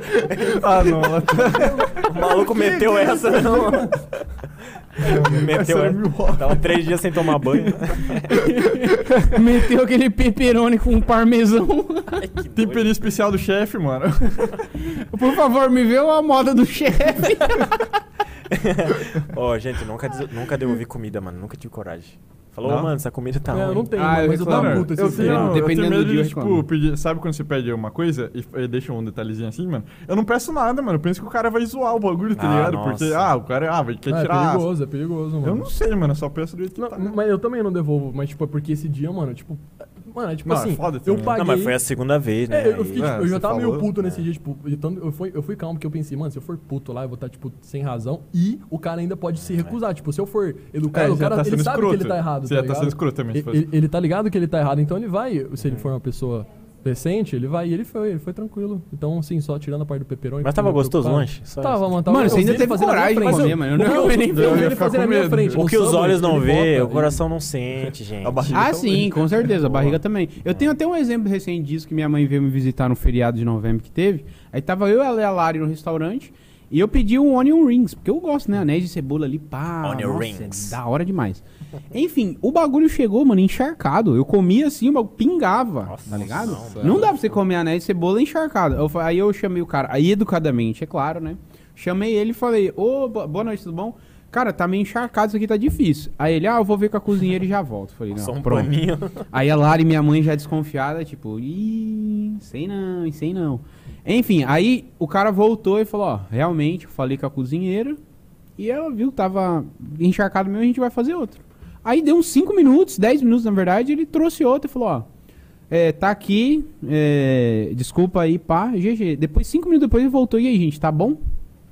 Ah, não. O maluco meteu essa, não. meteu Essa. Tava três dias sem tomar banho. Meteu aquele pepperoni com parmesão. Temperinho especial do chefe, mano. Por favor, me vê a moda do chefe. Ó, gente, nunca, des- nunca devolvi comida, mano. Nunca tive coragem. Falou, Não? "Ô, mano, essa comida tá É, eu ruim. não tenho, Ah, eu mas eu reclamo. tava puto eu esse tenho, dia. eu Dependendo medo do dia, de, eu reclamo. tipo, pedir, sabe quando você pede uma coisa e, e deixa um detalhezinho assim, mano? Eu não peço nada, mano. Eu penso que o cara vai zoar o bagulho, tá Ah, ligado? nossa. Porque, ah, o cara, ah, vai quer Ah, é tirar. perigoso, é perigoso, mano. eu não sei, mano. Eu só peço do jeito que Não, tá. mas eu também não devolvo, mas tipo, é porque esse dia, mano, tipo. Mano, é tipo Não, é assim, foda eu paguei. Não, mas foi a segunda vez, né? É, eu, fiquei, É, tipo, eu já tava meio falou. puto nesse É. dia, tipo, eu, fui, eu fui calmo, porque eu pensei, mano, se eu for puto lá, eu vou estar, tipo, sem razão, e o cara ainda pode se recusar. Tipo, se eu for educado, É, o cara, tá ele sabe escroto. que ele tá errado, Você tá já tá sendo escroto também, Ele, ele- ele tá ligado que ele tá errado, então ele vai, se ele for uma pessoa decente, ele vai, e ele foi, ele foi tranquilo. Então, assim, só tirando a parte do pepperoni. Mas tava gostoso o lanche? Só Tava, mano, tava Mano, você ainda teve coragem de comer, mano. Eu não- eu, nem eu ele ficar fazendo na com minha medo. frente. O que os olhos não vê, o coração não sente, gente. Ah, tá sim, com certeza. A barriga também. Eu tenho até um exemplo recente disso que minha mãe veio me visitar no feriado de novembro que teve. Aí tava eu e a Lari no restaurante. E eu pedi um onion rings, porque eu gosto, né? Anéis de cebola ali, pá. Onion nossa, rings. Da hora demais. Enfim, o bagulho chegou, mano, encharcado. Eu comia assim, o bagulho pingava, Nossa, tá ligado? não, Não, dá pra você comer anéis de cebola encharcado. Eu aí eu chamei o cara, aí educadamente, é claro, né? Chamei ele e falei, ô, bo- boa noite, tudo bom? Cara, tá meio encharcado, isso aqui tá difícil. Aí ele, ah, eu vou ver com a cozinheira e já volto. Falei, não, Só um pronto. paninho. Aí a Lara e minha mãe já desconfiada, tipo, ih, sei não, sei não. Enfim, aí o cara voltou e falou, ó, realmente, eu falei com a cozinheira e ela viu tava encharcado mesmo, a gente vai fazer outro. Aí deu uns 5 minutos, 10 minutos na verdade, ele trouxe outro e falou, ó, é, tá aqui, é, desculpa aí, pá, GG. Depois, 5 minutos depois ele voltou, e aí, gente, tá bom?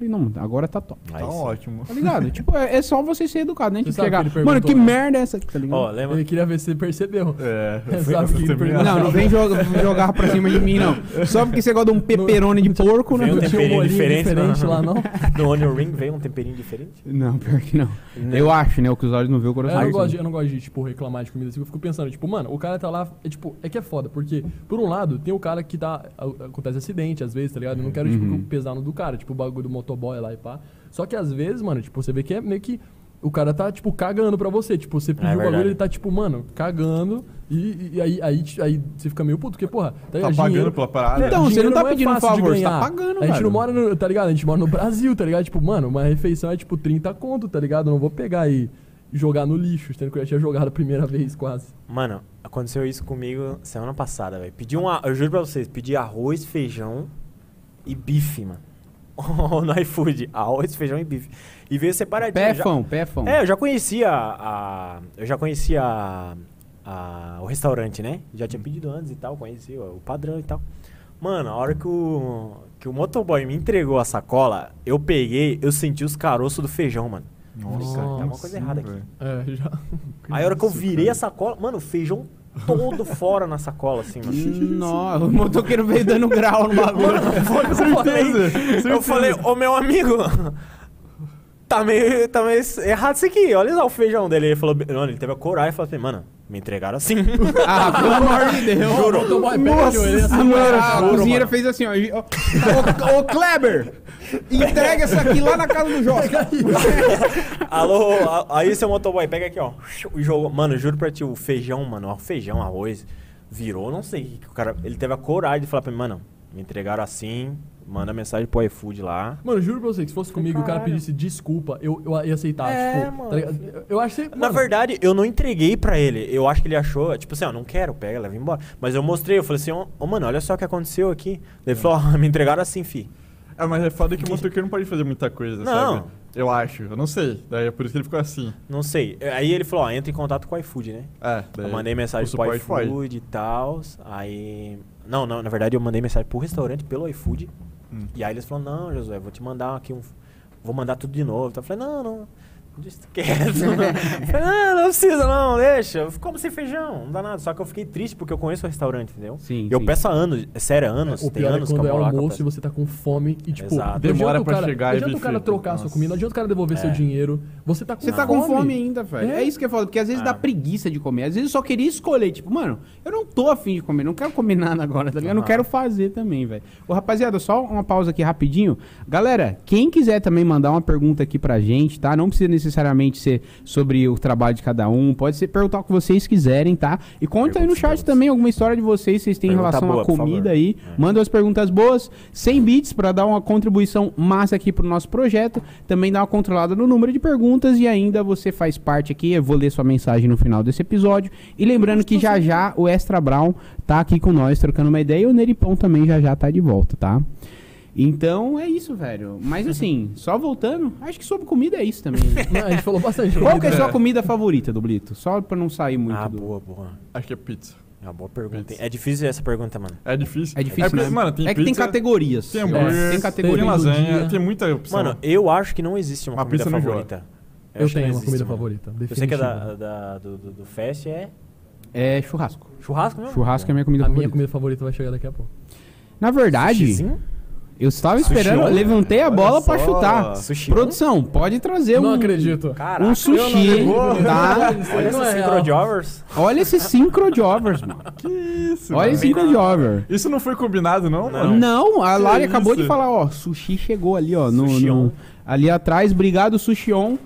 Falei, não, agora tá top. Tá ótimo. Tá ligado? tipo, é, é só você ser educado, né? Você Tipo, sabe chegar, que ele mano, que perguntou, né? merda é essa aqui, tá ligado? Ó, lembra? Ele queria ver se você percebeu. É, eu fui- que ele eu perguntou. Não, não vem joga, jogar pra cima de mim, não. Só porque você gosta de um peperoni de porco, né? Veio um Não tinha um temperinho diferente, diferente não. lá, não? No Onion Ring veio um temperinho diferente? Não, pior que não. Eu acho, né? O que os olhos não vê, o coração eu, não gosto de, eu não gosto de, tipo, reclamar de comida assim. Eu fico pensando, tipo, mano, o cara tá lá. É, tipo, é que é foda, porque, por um lado, tem o cara que tá. a- Acontece acidente, às vezes, tá ligado? Eu não quero, tipo, Uhum. pesar no do cara, tipo, o bagulho do motoboy lá e pá. Só que às vezes, mano, tipo, você vê que é meio que. O cara tá, tipo, cagando pra você. Tipo, você pediu o bagulho, ele tá, tipo, mano, cagando. E, e aí, aí, aí você fica meio puto, porque, porra, Tá ligado? pagando Dinheiro- pela parada. Então, você não tá é pedindo um favor, você tá pagando, A gente velho. não mora no, tá ligado? A gente mora no Brasil, tá ligado? Tipo, mano, uma refeição é tipo 30 conto, tá ligado? Eu não vou pegar e jogar no lixo, sendo que eu já tinha jogado a primeira vez quase. Mano, aconteceu isso comigo semana passada, velho. Pedi um. Eu juro pra vocês, pedi arroz, feijão e bife, mano. no iFood. Arroz, feijão e bife. E veio separadinho. já- Pé-fão, pé-fão. É, eu já conhecia a. Eu já conhecia a- a- o restaurante, né? Já tinha pedido antes e tal, conhecia o padrão e tal. Mano, a hora que o. Que o motoboy me entregou a sacola, eu peguei, eu senti os caroços do feijão, mano. Falei, cara, tem uma coisa errada aqui. É, já. Aí a hora que eu virei a sacola, mano, o feijão todo fora na sacola, assim, mano. Nossa, o motoqueiro veio dando grau no bagulho. Eu falei, eu falei, ô meu amigo, tá meio, tá meio errado isso aqui, olha lá o feijão dele. Ele falou, mano, ele teve a coragem e falou assim, mano, me entregaram assim. ah, pelo amor de Deus. Juro. Nossa senhora, a juro, cozinheira mano. fez assim, ó. Ô, ô, Kleber, entrega essa aqui lá na casa do Jorge. Alô, a- aí seu motoboy, pega aqui, ó. E jogou. Mano, juro pra ti, o feijão, mano, ó, feijão, arroz, virou, não sei. O cara, ele teve a coragem de falar pra mim, mano, me entregaram assim, manda mensagem pro iFood lá. Mano, juro pra você que se fosse comigo e o cara pedisse desculpa, eu, eu ia aceitar. É, tipo, mano. tá ligado? Eu- acho que. Na mano, verdade, eu não entreguei pra ele. Eu acho que ele achou, tipo assim, ó, não quero, pega, leva embora. Mas eu mostrei, eu falei assim, ó, ô, mano, olha só o que aconteceu aqui. Ele falou, ó, me entregaram assim, fi. É, mas é foda que o motoqueiro não pode fazer muita coisa, Não. sabe? Eu acho, eu não sei. Daí é por isso que ele ficou assim. Não sei. Aí ele falou, ó, entra em contato com o iFood, né? É, daí Eu mandei o mensagem pro suporte foi. iFood e tal. Aí. Não, não, na verdade eu mandei mensagem pro restaurante pelo iFood. Hum. E aí eles falaram, não, Josué, vou te mandar aqui um. Vou mandar tudo de novo. Então eu falei, não, não. Quieto. Falei, não, precisa não, deixa. Eu como sem feijão, não dá nada. Só que eu fiquei triste porque eu conheço o restaurante, entendeu? Sim, eu sim. peço há anos, é sério, há anos, O tem pior é anos que quando eu é lá que eu almoço e você tá com fome e, tipo, Exato. Demora pra cara, chegar não e adianta o cara trocar a sua comida, não adianta o cara devolver seu É. dinheiro. Você tá com Você tá com fome ainda, velho. É. É. isso que é foda, porque às vezes Ah. dá preguiça de comer. Às vezes eu só queria escolher, tipo, mano, eu não tô afim de comer, não quero comer nada agora, tá ligado? Eu não quero fazer também, velho. Ô, rapaziada, só uma pausa aqui rapidinho. Galera, quem quiser também mandar uma pergunta aqui pra gente, tá? Não precisa necessariamente ser sobre o trabalho de cada um, pode ser perguntar o que vocês quiserem, tá? E conta aí no chat também alguma história de vocês, vocês têm em relação boa, à comida aí. É. Manda as perguntas boas, 100 bits pra dar uma contribuição massa aqui pro nosso projeto. Também dá uma controlada no número de perguntas e ainda você faz parte aqui. Eu vou ler sua mensagem no final desse episódio. E lembrando que já já o Extra Brown tá aqui com nós trocando uma ideia e o Neripão também já já tá de volta, tá? Então é isso, velho. Mas assim, só voltando, acho que sobre comida é isso também. né? Não, a gente falou bastante. Qual que é a sua comida favorita, Dublito? Só pra não sair muito Ah, do... boa, boa. Acho que é pizza. É uma boa pergunta. Pizza. É difícil essa pergunta, mano. É difícil. É difícil, porque, né? Mano, tem é que tem pizza, categorias. Tem É, hambúrguer, tem categoria. tem lasanha, tem muita opção. Mano, eu acho que não existe uma Uma comida enjoa. favorita. Eu que tenho uma existe, comida mano. favorita. Eu sei que é da, definitiva. da- do, do, do Fest é É churrasco. churrasco mesmo? Churrasco é a minha comida A minha favorita. comida favorita vai chegar daqui a pouco. Na verdade, Sushizinho? Eu estava esperando, Sushião? eu levantei a bola pra só. chutar. Sushi. Produção, pode trazer não um, acredito. Caraca. um sushi, tá? Olha não esse é. Synchro Jovers. Olha esse Synchro Jovers, mano. Que isso, Olha esse Synchro Jover. Isso não foi combinado, não, Não. mano? Não, a Que Lari acabou isso? de falar, ó, sushi chegou ali, ó, no, no- ali atrás. Obrigado, Sushion,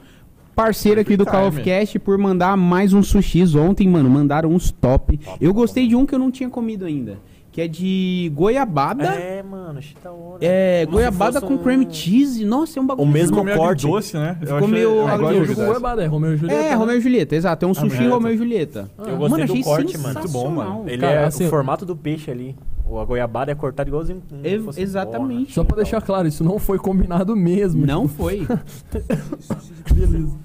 parceiro aqui do Call of. Cast, por mandar mais uns sushis ontem, mano. Mandaram uns top. Eu gostei de um que eu não tinha comido ainda, que é de goiabada. É, mano, hora. É, Como goiabada com um- cream cheese. Nossa, é um bagulho. O mesmo Ficou meio corte. doce, né? Eu Ficou meio eu gosto Agora eu jogo goiabada. é Romeu e Julieta. É, né? Romeu e Julieta, exato. É um sushi Julieta. Romeu e Julieta. Ah, Eu Mano, gostei achei do corte, mano. Muito bom, mano. Ele Cara, é assim- o formato do peixe ali. O- A goiabada é cortada igualzinho. como se Ex- fosse exatamente. Só pra deixar claro, isso não foi combinado mesmo. Não tipo, foi. beleza.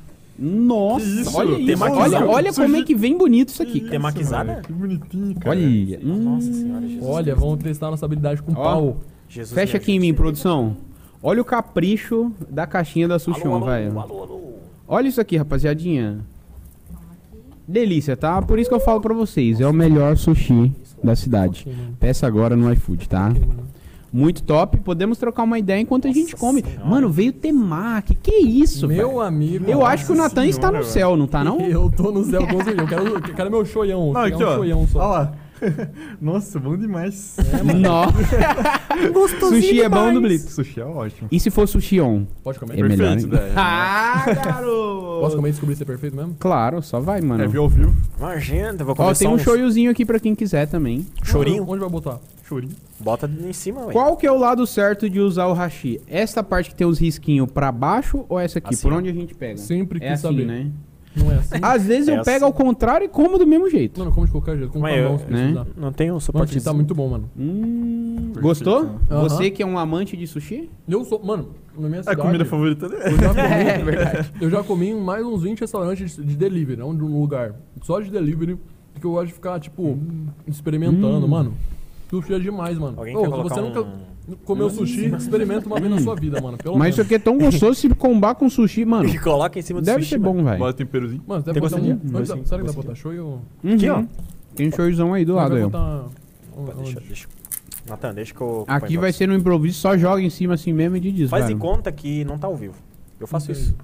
Nossa, isso? olha isso. Tematizado. Olha, olha como é que vem bonito isso aqui, Que cara. Tematizada? mano, Que bonitinho, cara. Olha. Nossa senhora, Jesus. Olha, vamos testar nossa habilidade com Ó. pau. Jesus Fecha aqui em mim, produção. Olha o capricho da caixinha da velho. alô, alô. Olha isso aqui, rapaziadinha. Delícia, tá? Por isso que eu falo pra vocês. É o melhor sushi da cidade. Mano. Peça agora no iFood, tá? Muito top. Podemos trocar uma ideia enquanto a gente Nossa come. Senhora. Mano, veio temaki. Que isso, Meu amigo. Eu acho que o Natan está no céu, não tá não? Eu tô no céu com certeza. Eu quero, eu quero meu choião. Não, aqui, um ó. choião só. Olha lá. Nossa, bom demais. Nossa. Sushi é bom no Blitz. Sushi é ótimo. E se for sushi on? Pode comer? É melhor, Perfeito, hein? velho. Ah, garoto! Posso comer e descobrir se é perfeito mesmo? Claro, só vai, mano. É, viu ao vivo. Imagina, vou comer Ó, tem um shoyuzinho aqui pra quem quiser também. Chorinho? Onde vai botar? Chorinho. Bota em cima, ué. Qual que é o lado certo de usar o hashi? Essa parte que tem os risquinhos pra baixo ou essa aqui? Assim, Por onde a gente pega? Sempre é quis assim, saber. né? Não é assim? Às vezes É eu pego assim. ao contrário e como do mesmo jeito. Mano, come de qualquer jeito. Como Mas eu- mão, né? Não tem um Mano, suporte. isso tá muito bom, mano. Hum, gostou? né? Aham. Você que é um amante de sushi? Eu sou... Mano, na minha É a cidade... comida favorita dele. Eu já comi, É, verdade. Eu já comi em mais uns 20 restaurantes de de delivery, não de um lugar. Só de delivery, porque eu gosto de ficar, tipo, experimentando, Hum. mano. Sushi é demais, mano. Alguém Ô, quer se colocar você um... nunca comeu sushi, experimenta uma vez na sua vida, mano. Pelo Mas isso menos. aqui é tão gostoso se combar com sushi, mano. Que coloca em cima do Deve sushi, ser mano. bom, velho. Bota temperozinho. Mano, deve Tem botar um... gostadinho? Onde dá- Gostinho, Será que dá pra gostinho. botar show? Eu... Aqui, ó. Uhum. Tem um showyzão aí do lado aí, ó. botar... Opa, Deixa, deixa. Natan, deixa que eu... Aqui vai ser no improviso, só joga em cima assim mesmo e diz, Faz de conta que não tá ao vivo. Eu faço Ok. isso.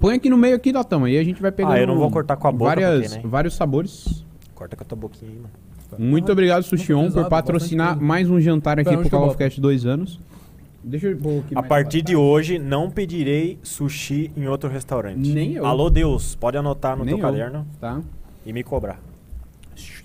Põe aqui no meio aqui, Datão, aí a gente vai pegando Ah, eu não vou cortar com a boca várias, porque, né? vários sabores. Corta com a tua boquinha aí, mano. Muito obrigado, Sushion, por patrocinar mais um jantar aqui pro Call of? Cast dois anos. Deixa eu pôr aqui A mais partir de hoje, não pedirei sushi em outro restaurante. Nem eu. Alô, Deus, pode anotar no Nem teu eu. caderno Tá? e me cobrar.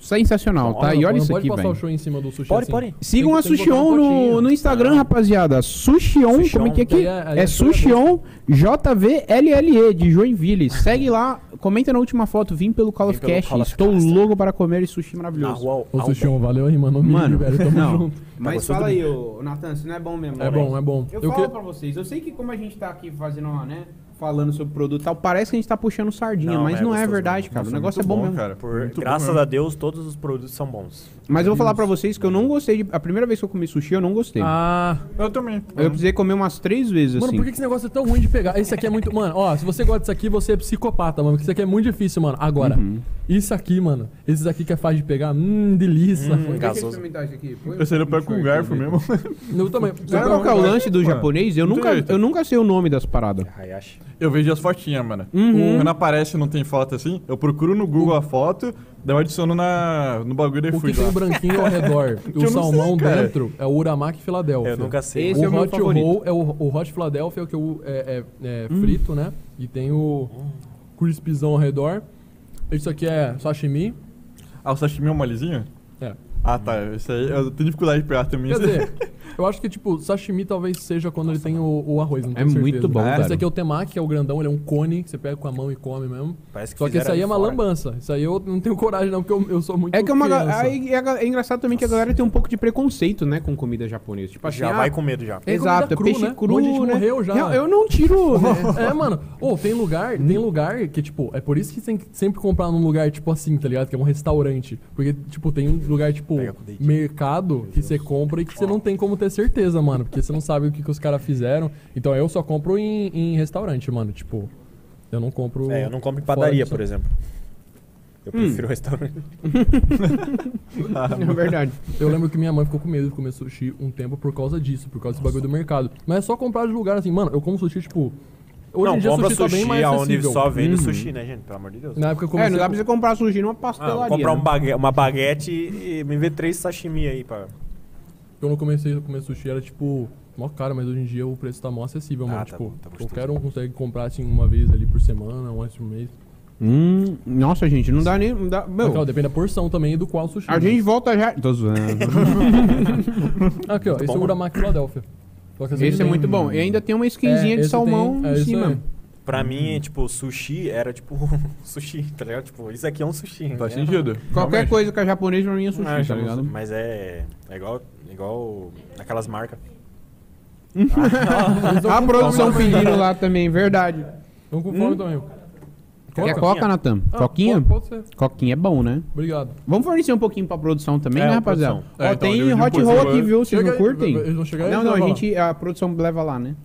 Sensacional, Então, tá? olha, E olha não isso pode aqui, passar o velho. show em cima do sushi Pode, assim. pode. Sigam Tem a que- tem que botar Sushion no, potinho. no Instagram, rapaziada. Sushion, Sushion. como é que é? Aí é- aí É é Sushion JVLLE de Joinville. Segue lá, comenta na última foto. Vim pelo Call Vim of of Estou Cast. louco para comer esse sushi Na maravilhoso. rua Ô, valeu aí, mano. Mano, velho. Tamo não. junto. Mas fala aí, ô, Natan, se não é bom mesmo. É bom, é bom. Eu, Eu falo que- pra vocês, eu sei que como a gente tá aqui fazendo uma, né, falando sobre o produto e tal, parece que a gente tá puxando sardinha, Não, mas é não é gostoso verdade, mesmo. cara. Nossa, o negócio é muito bom, mesmo. cara. Por, bom graças mesmo. a Deus, todos os produtos são bons. Mas eu vou falar pra vocês que eu não gostei de. A primeira vez que eu comi sushi, eu não gostei. Ah, Eu também. Eu precisei comer umas três vezes, mano, assim. por que que esse negócio é tão ruim de pegar? Esse aqui é muito. Mano, ó, se você gosta disso aqui, você é psicopata, mano. Porque isso aqui é muito difícil, mano. Agora, Uhum. isso aqui, mano. Esses aqui que é fácil de pegar. Hum, delícia. Hum, Deixa eu gasoso. experimentar isso aqui. Põe Esse aí eu pego com garfo mesmo. Eu também. Sabe qual que é o lance do Mano, japonês? Eu não nunca, tem jeito. eu nunca sei o nome das paradas. Hayashi. Eu vejo as fotinhas, mano. Uhum. Quando aparece e não tem foto assim, eu procuro no Google a foto, daí eu adiciono na, no bagulho e O fui que tem lá. o branquinho ao redor e o salmão sei, dentro é o Uramaki Philadelphia. Eu nunca sei. Esse o é o meu Hot. Roll é o, o Hot Philadelphia, que é, o- é- é- é Hum. frito, né? E tem o crispzão ao redor. Isso aqui é sashimi. Ah, o sashimi é um molezinho? É. Ah, tá. Esse aí eu tenho dificuldade de pegar também. Quer dizer, eu acho que, tipo, sashimi talvez seja quando ele tem o, o arroz, não tenho É certeza. muito bom, Esse cara. aqui é o temaki, que é o grandão, ele é um cone que você pega com a mão e come mesmo. Parece que Só que esse fizeram aí é uma fora. lambança. Isso aí eu não tenho coragem não, porque eu, eu sou muito É que é uma. aí É, é engraçado também que a galera tem um pouco de preconceito, né, com comida japonesa. Tipo assim, Já ah, vai com medo já. É Exato, comida cru, peixe né? cru, Um monte de gente né? morreu já. Eu, eu não tiro, né? É, mano. Ô, tem lugar, tem lugar que, tipo, é por isso que tem que sempre comprar num lugar, tipo assim, tá ligado? Que é um restaurante. Porque, tipo, tem um lugar, tipo, mercado que você compra e que você não tem como ter certeza, mano. Porque você não sabe o que, que os caras fizeram. Então eu só compro em, em restaurante, mano. Tipo, eu não compro. É, eu não compro em padaria, por exemplo. Eu Hum. prefiro restaurante. É verdade. Eu lembro que minha mãe ficou com medo de comer sushi um tempo por causa disso, por causa desse bagulho do mercado. Mas é só comprar de lugar assim, mano. Eu como sushi, tipo. Hoje não, em dia compra sushi, sushi, tá bem mais aonde acessível. só vende Uhum. sushi, né, gente? Pelo amor de Deus. Na época eu É, comecei não dá a- pra você comprar sushi numa Ah, pastelaria. vou comprar um né? bague- uma baguete e me ver três sashimi aí pra. Quando eu comecei a comer sushi era tipo, mó caro, mas hoje em dia o preço tá mó acessível, mano. Ah, tá tipo, bom, tá qualquer um consegue comprar assim uma vez ali por semana, uma vez por mês. Hum, nossa, gente, não dá nem. Não dá, meu, claro, depende da porção também e do qual sushi. a gente volta já. Tô zoando. Aqui, ó, esse é o bom, Uramaki Philadelphia. Esse é muito bom. E ainda tem uma skinzinha É, de salmão tem- é em cima. aí. Pra mim, tipo, sushi era tipo sushi, tá ligado? Tipo, isso aqui é um sushi. Faz né? sentido. Qualquer Realmente. coisa que é japonês pra mim é sushi, Ah, tá ligado? sushi, Mas é, é igual, igual aquelas marcas. A produção pedindo lá também, verdade. Vamos com fome também. Quer coca, Natan? Ah, Coquinha? Pode, pode ser. Coquinha é bom, né? Obrigado. Vamos fornecer um pouquinho pra produção também, É, né, rapaziada? produção. Ó, É, então, tem hot roll aqui, viu? Vocês Chega não curtem? Eles vão chegar aí, Não, você não, a gente, a produção leva lá, né?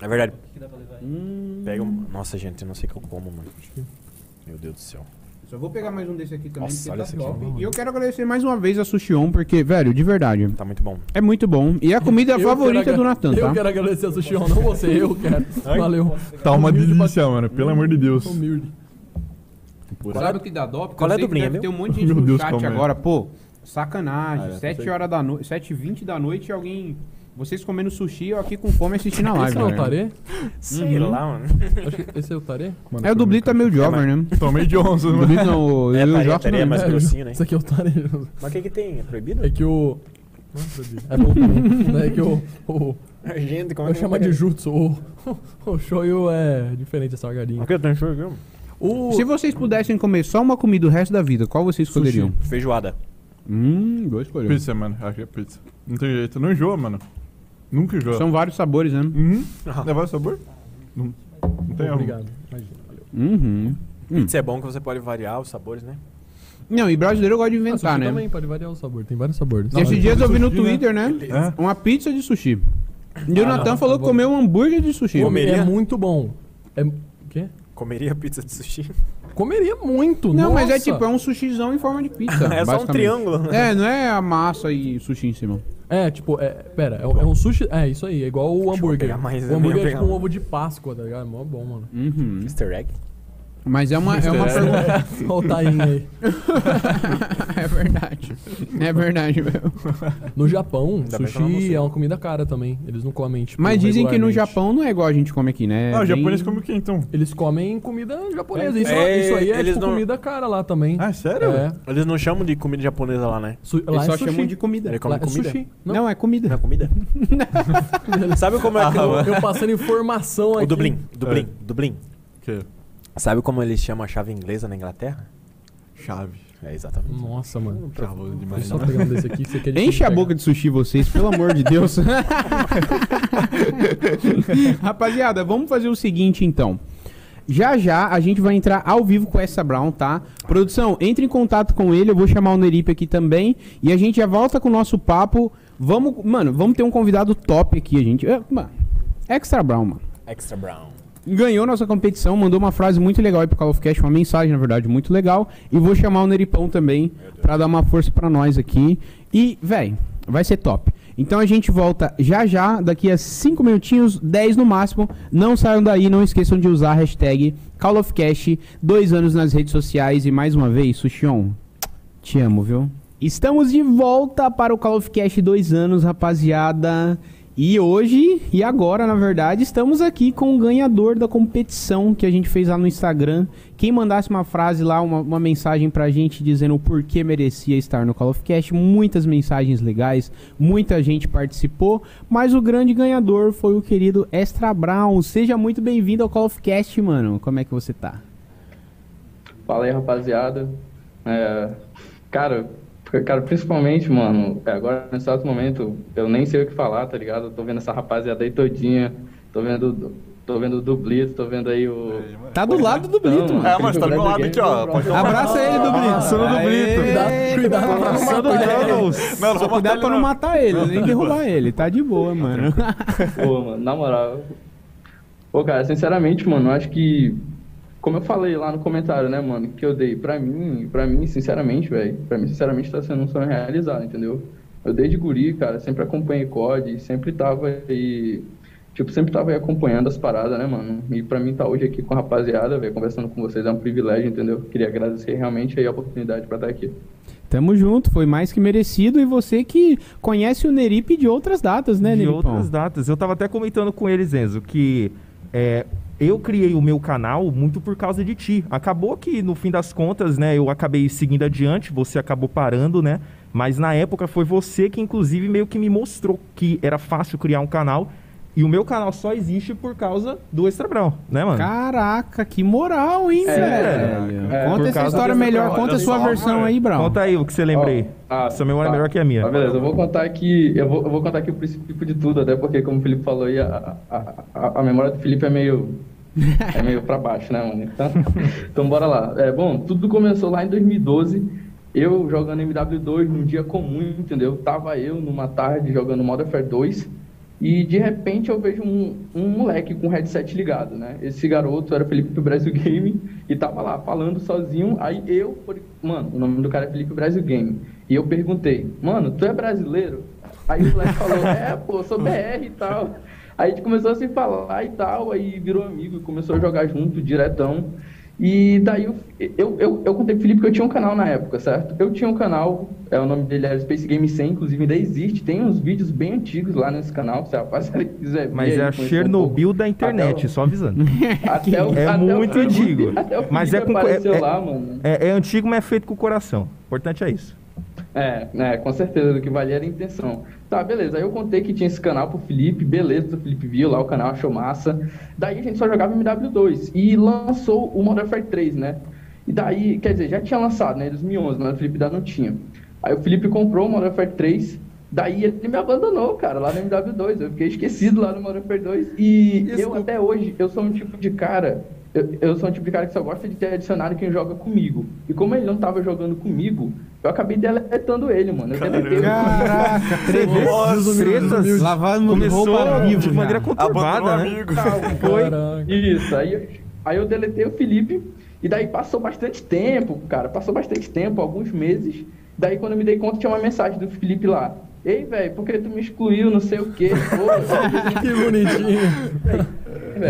É verdade. O que dá pra levar aí? Hum, Pega um... Nossa, gente, eu não sei o que eu como, mano. Meu Deus do céu. Só vou pegar mais um desse aqui também, Nossa, porque olha tá esse aqui, top. E eu quero agradecer mais uma vez a Sushi On, porque, velho, de verdade, Tá muito bom. é muito bom. E é a comida Eu favorita quero do agra- Natan, Eu tá? quero agradecer a Sushi On, não você, eu quero. Valeu. Tá uma Humilde delícia, mano. Pelo amor de Deus. Humilde. Sabe o que dá dó? Porque Qual eu é sei do que Blinha, deve ter meu? um monte de gente Meu no Deus, chat é? agora. Pô, sacanagem. Ah, é, 7 sei. horas da noite, 7 e 20 da noite e alguém... Vocês comendo sushi, eu aqui com fome assistindo a live. Esse é o velho. Tarê? Sei Uhum. lá, mano. Acho que esse é o Tarê? Mano, É o do Blita meio jovem, né? Tomei de onça, mano. Blita não, o É, o mas- É, grossinho, né? Esse aqui é o Tarê. Mas o que que tem? É proibido? É que o... É. É bom também. É que o... o Gente, como eu chamo de jutsu. O, o shoyu é diferente, é salgadinho. O que tem show aqui? O... Se vocês pudessem comer só uma comida o resto da vida, qual vocês escolheriam? Feijoada. Hum, dois escolheu. Pizza, mano. Acho que é pizza. Não tem jeito. Não enjoa, mano. Nunca enjoa. São vários sabores, né? Uhum. Levar sabor? Não, não tem. Obrigado. Imagina, valeu. Uhum. Hum. Pizza é bom que você pode variar os sabores, né? Não, e brasileiro gosta de Ah, inventar, sushi né? também pode variar o sabor, tem vários sabores. Esses dias eu vi no sushi, né? Twitter, né? É? Uma pizza de sushi. E o Ah, Natan não, falou tá que comeu um hambúrguer de sushi. Come- Comeria? É muito bom. É... O quê? Comeria pizza de sushi. Comeria muito, Não, mas é nossa. tipo, é um sushizão em forma de pizza. é só um triângulo. É, não é a massa e sushi em cima. É, tipo, é, pera, é, é um sushi. É, isso aí, é igual o hambúrguer. mais, o hambúrguer é tipo um um. ovo de Páscoa, tá ligado? É mó bom, mano. Uhum. Mr. Egg. Mas é uma, é uma pergunta. Aí. é verdade. É verdade, meu. No Japão, Ainda eu sushi é uma comida cara também. Eles não comem, tipo. Mas dizem que no regularmente. Japão não é igual a gente come aqui, né? Ah, o Bem- japonês come o que então? Eles comem comida japonesa. É, isso, é, isso aí é eles tipo não- comida cara lá também. Ah, sério? É. Eles não chamam de comida japonesa lá, né? Su Eles lá só é sushi. chamam de comida. Ele Lá é comida. sushi. Não, Não, é comida. Não é comida? Sabe como é que eu, o, eu passando informação aqui. o Dublin, Dublin, Dublin. Que? Sabe como eles chamam a chave inglesa na Inglaterra? Chave. É, exatamente. Nossa, mano. Chavoso demais. só pegar um desse aqui que você quer Enche a boca de sushi vocês, pelo amor de Deus. Rapaziada, vamos fazer o seguinte então. Já já a gente vai entrar ao vivo com essa Brown, tá? Produção, entre em contato com ele, eu vou chamar o Neripe aqui também e a gente já volta com o nosso papo. Vamos, mano, vamos ter um convidado top aqui, a gente. É, mano, Extra Brown, mano. Extra Brown. Ganhou nossa competição, mandou uma frase muito legal aí pro Call of Cast, uma mensagem, na verdade, muito legal. E vou chamar o Neripão também pra dar uma força pra nós aqui. E, véi, vai ser top. Então a gente volta já já, daqui a 5 minutinhos, 10 no máximo. Não saiam daí, não esqueçam de usar a hashtag Call of Cast, dois anos nas redes sociais. E mais uma vez, Sushion, te amo, viu? Estamos de volta para o Call of Cast dois anos, rapaziada. E hoje, e agora, na verdade, estamos aqui com o ganhador da competição que a gente fez lá no Instagram. Quem mandasse uma frase lá, uma, uma mensagem pra gente dizendo o porquê merecia estar no Call of Cast, muitas mensagens legais, muita gente participou, mas o grande ganhador foi o querido Extra Brown. Seja muito bem-vindo ao Call of Cast, mano. Como é que você tá? Fala aí, rapaziada. É, cara, cara, principalmente, mano, é, agora nesse exato momento, eu nem sei o que falar, tá ligado? Eu tô vendo essa rapaziada aí todinha, tô vendo, tô vendo o Dublito, tô vendo aí o... Tá do lado do Brito, mano. É, mas tá do meu lado aqui, ó. Abraça ele, Dublito. Abraçando o Dublito. Cuidado, tá cuidado, abraçando cuidado. ele. Não, não matar cuidado ele, pra não não. matar ele, nem derrubar ele. Tá de boa, mano. Pô, mano, na moral. Pô, cara, sinceramente, mano, eu acho que. Como eu falei lá no comentário, né, mano, que eu dei, pra mim, pra mim, sinceramente, velho, pra mim, sinceramente, tá sendo um sonho realizado, entendeu? Eu desde guri, cara, sempre acompanhei COD, sempre tava aí. Tipo, sempre tava aí acompanhando as paradas, né, mano? E pra mim tá hoje aqui com a rapaziada, velho, conversando com vocês é um privilégio, entendeu? Queria agradecer realmente aí a oportunidade pra estar aqui. Tamo junto, foi mais que merecido. E você que conhece o Neripe de outras datas, né, de Neripão? outras datas. Eu tava até comentando com eles, Enzo, que é, eu criei o meu canal muito por causa de ti. Acabou que, no fim das contas, né, eu acabei seguindo adiante, você acabou parando, né? Mas na época foi você que, inclusive, meio que me mostrou que era fácil criar um canal. E o meu canal só existe por causa do Extra Brown, né, mano? Caraca, que moral, hein, É, velho? é, conta essa história melhor, prova, conta a sua só, versão mano. aí, Brown. Conta aí o que você lembrei. Ó, ah, Sua memória é tá. melhor que a minha. Tá, beleza, eu vou contar aqui, eu vou, eu vou contar aqui o princípio de tudo, até porque, como o Felipe falou aí, a, a, a, a memória do Felipe é meio, é meio pra baixo, né, mano? Então, então bora lá. É, bom, tudo começou lá em 2012, eu jogando MW2 num dia comum, entendeu? Tava eu numa tarde jogando Modern Warfare 2, e de repente eu vejo um, um moleque com headset ligado, né? Esse garoto era Felipe do Brasil Game e tava lá falando sozinho. Aí eu, mano, o nome do cara é Felipe Brasil Game. E eu perguntei, mano, tu é brasileiro? Aí o moleque falou, é, pô, sou BR e tal. Aí a gente começou a se falar e tal, aí virou amigo e começou a jogar junto, diretão. E daí eu, eu, eu, eu contei pro Felipe que eu tinha um canal na época, certo? Eu tinha um canal, é, o nome dele era Space Game 100, inclusive ainda existe, tem uns vídeos bem antigos lá nesse canal, se a rapaziada quiser ver. Mas é a um Chernobyl pouco. da internet, Até o- só avisando. Até o, É até o muito Felipe- antigo. Até o Mas é com- apareceu é- é- lá, mano. É, é antigo, mas é feito com o coração. O importante é isso. É, né, com certeza, do que valia era a intenção. Tá, beleza, aí eu contei que tinha esse canal pro Felipe, beleza, o Felipe viu lá o canal, achou massa. Daí a gente só jogava MW2 e lançou o Modern Warfare 3, né? E daí, quer dizer, já tinha lançado, né, em 2011, mas o Felipe ainda não tinha. Aí o Felipe comprou o Modern Warfare 3, daí ele me abandonou, cara, lá no MW2. Eu fiquei esquecido lá no Modern Warfare 2 e eu até hoje, eu sou um tipo de cara eu, eu sou um tipo de cara que só gosta de ter adicionado quem joga comigo. E como ele não tava jogando comigo, eu acabei deletando ele, mano. Eu deletei ele. Caraca, Tretas lavado começou roupa vivo. de maneira já. conturbada, né? amigo. Foi. Caraca. Isso, aí, eu- aí eu deletei o Felipe, e daí passou bastante tempo, cara, passou bastante tempo, alguns meses. Daí quando eu me dei conta, tinha uma mensagem do Felipe lá. Ei, velho, por que tu me excluiu, não sei o quê? Pô, Que bonitinho.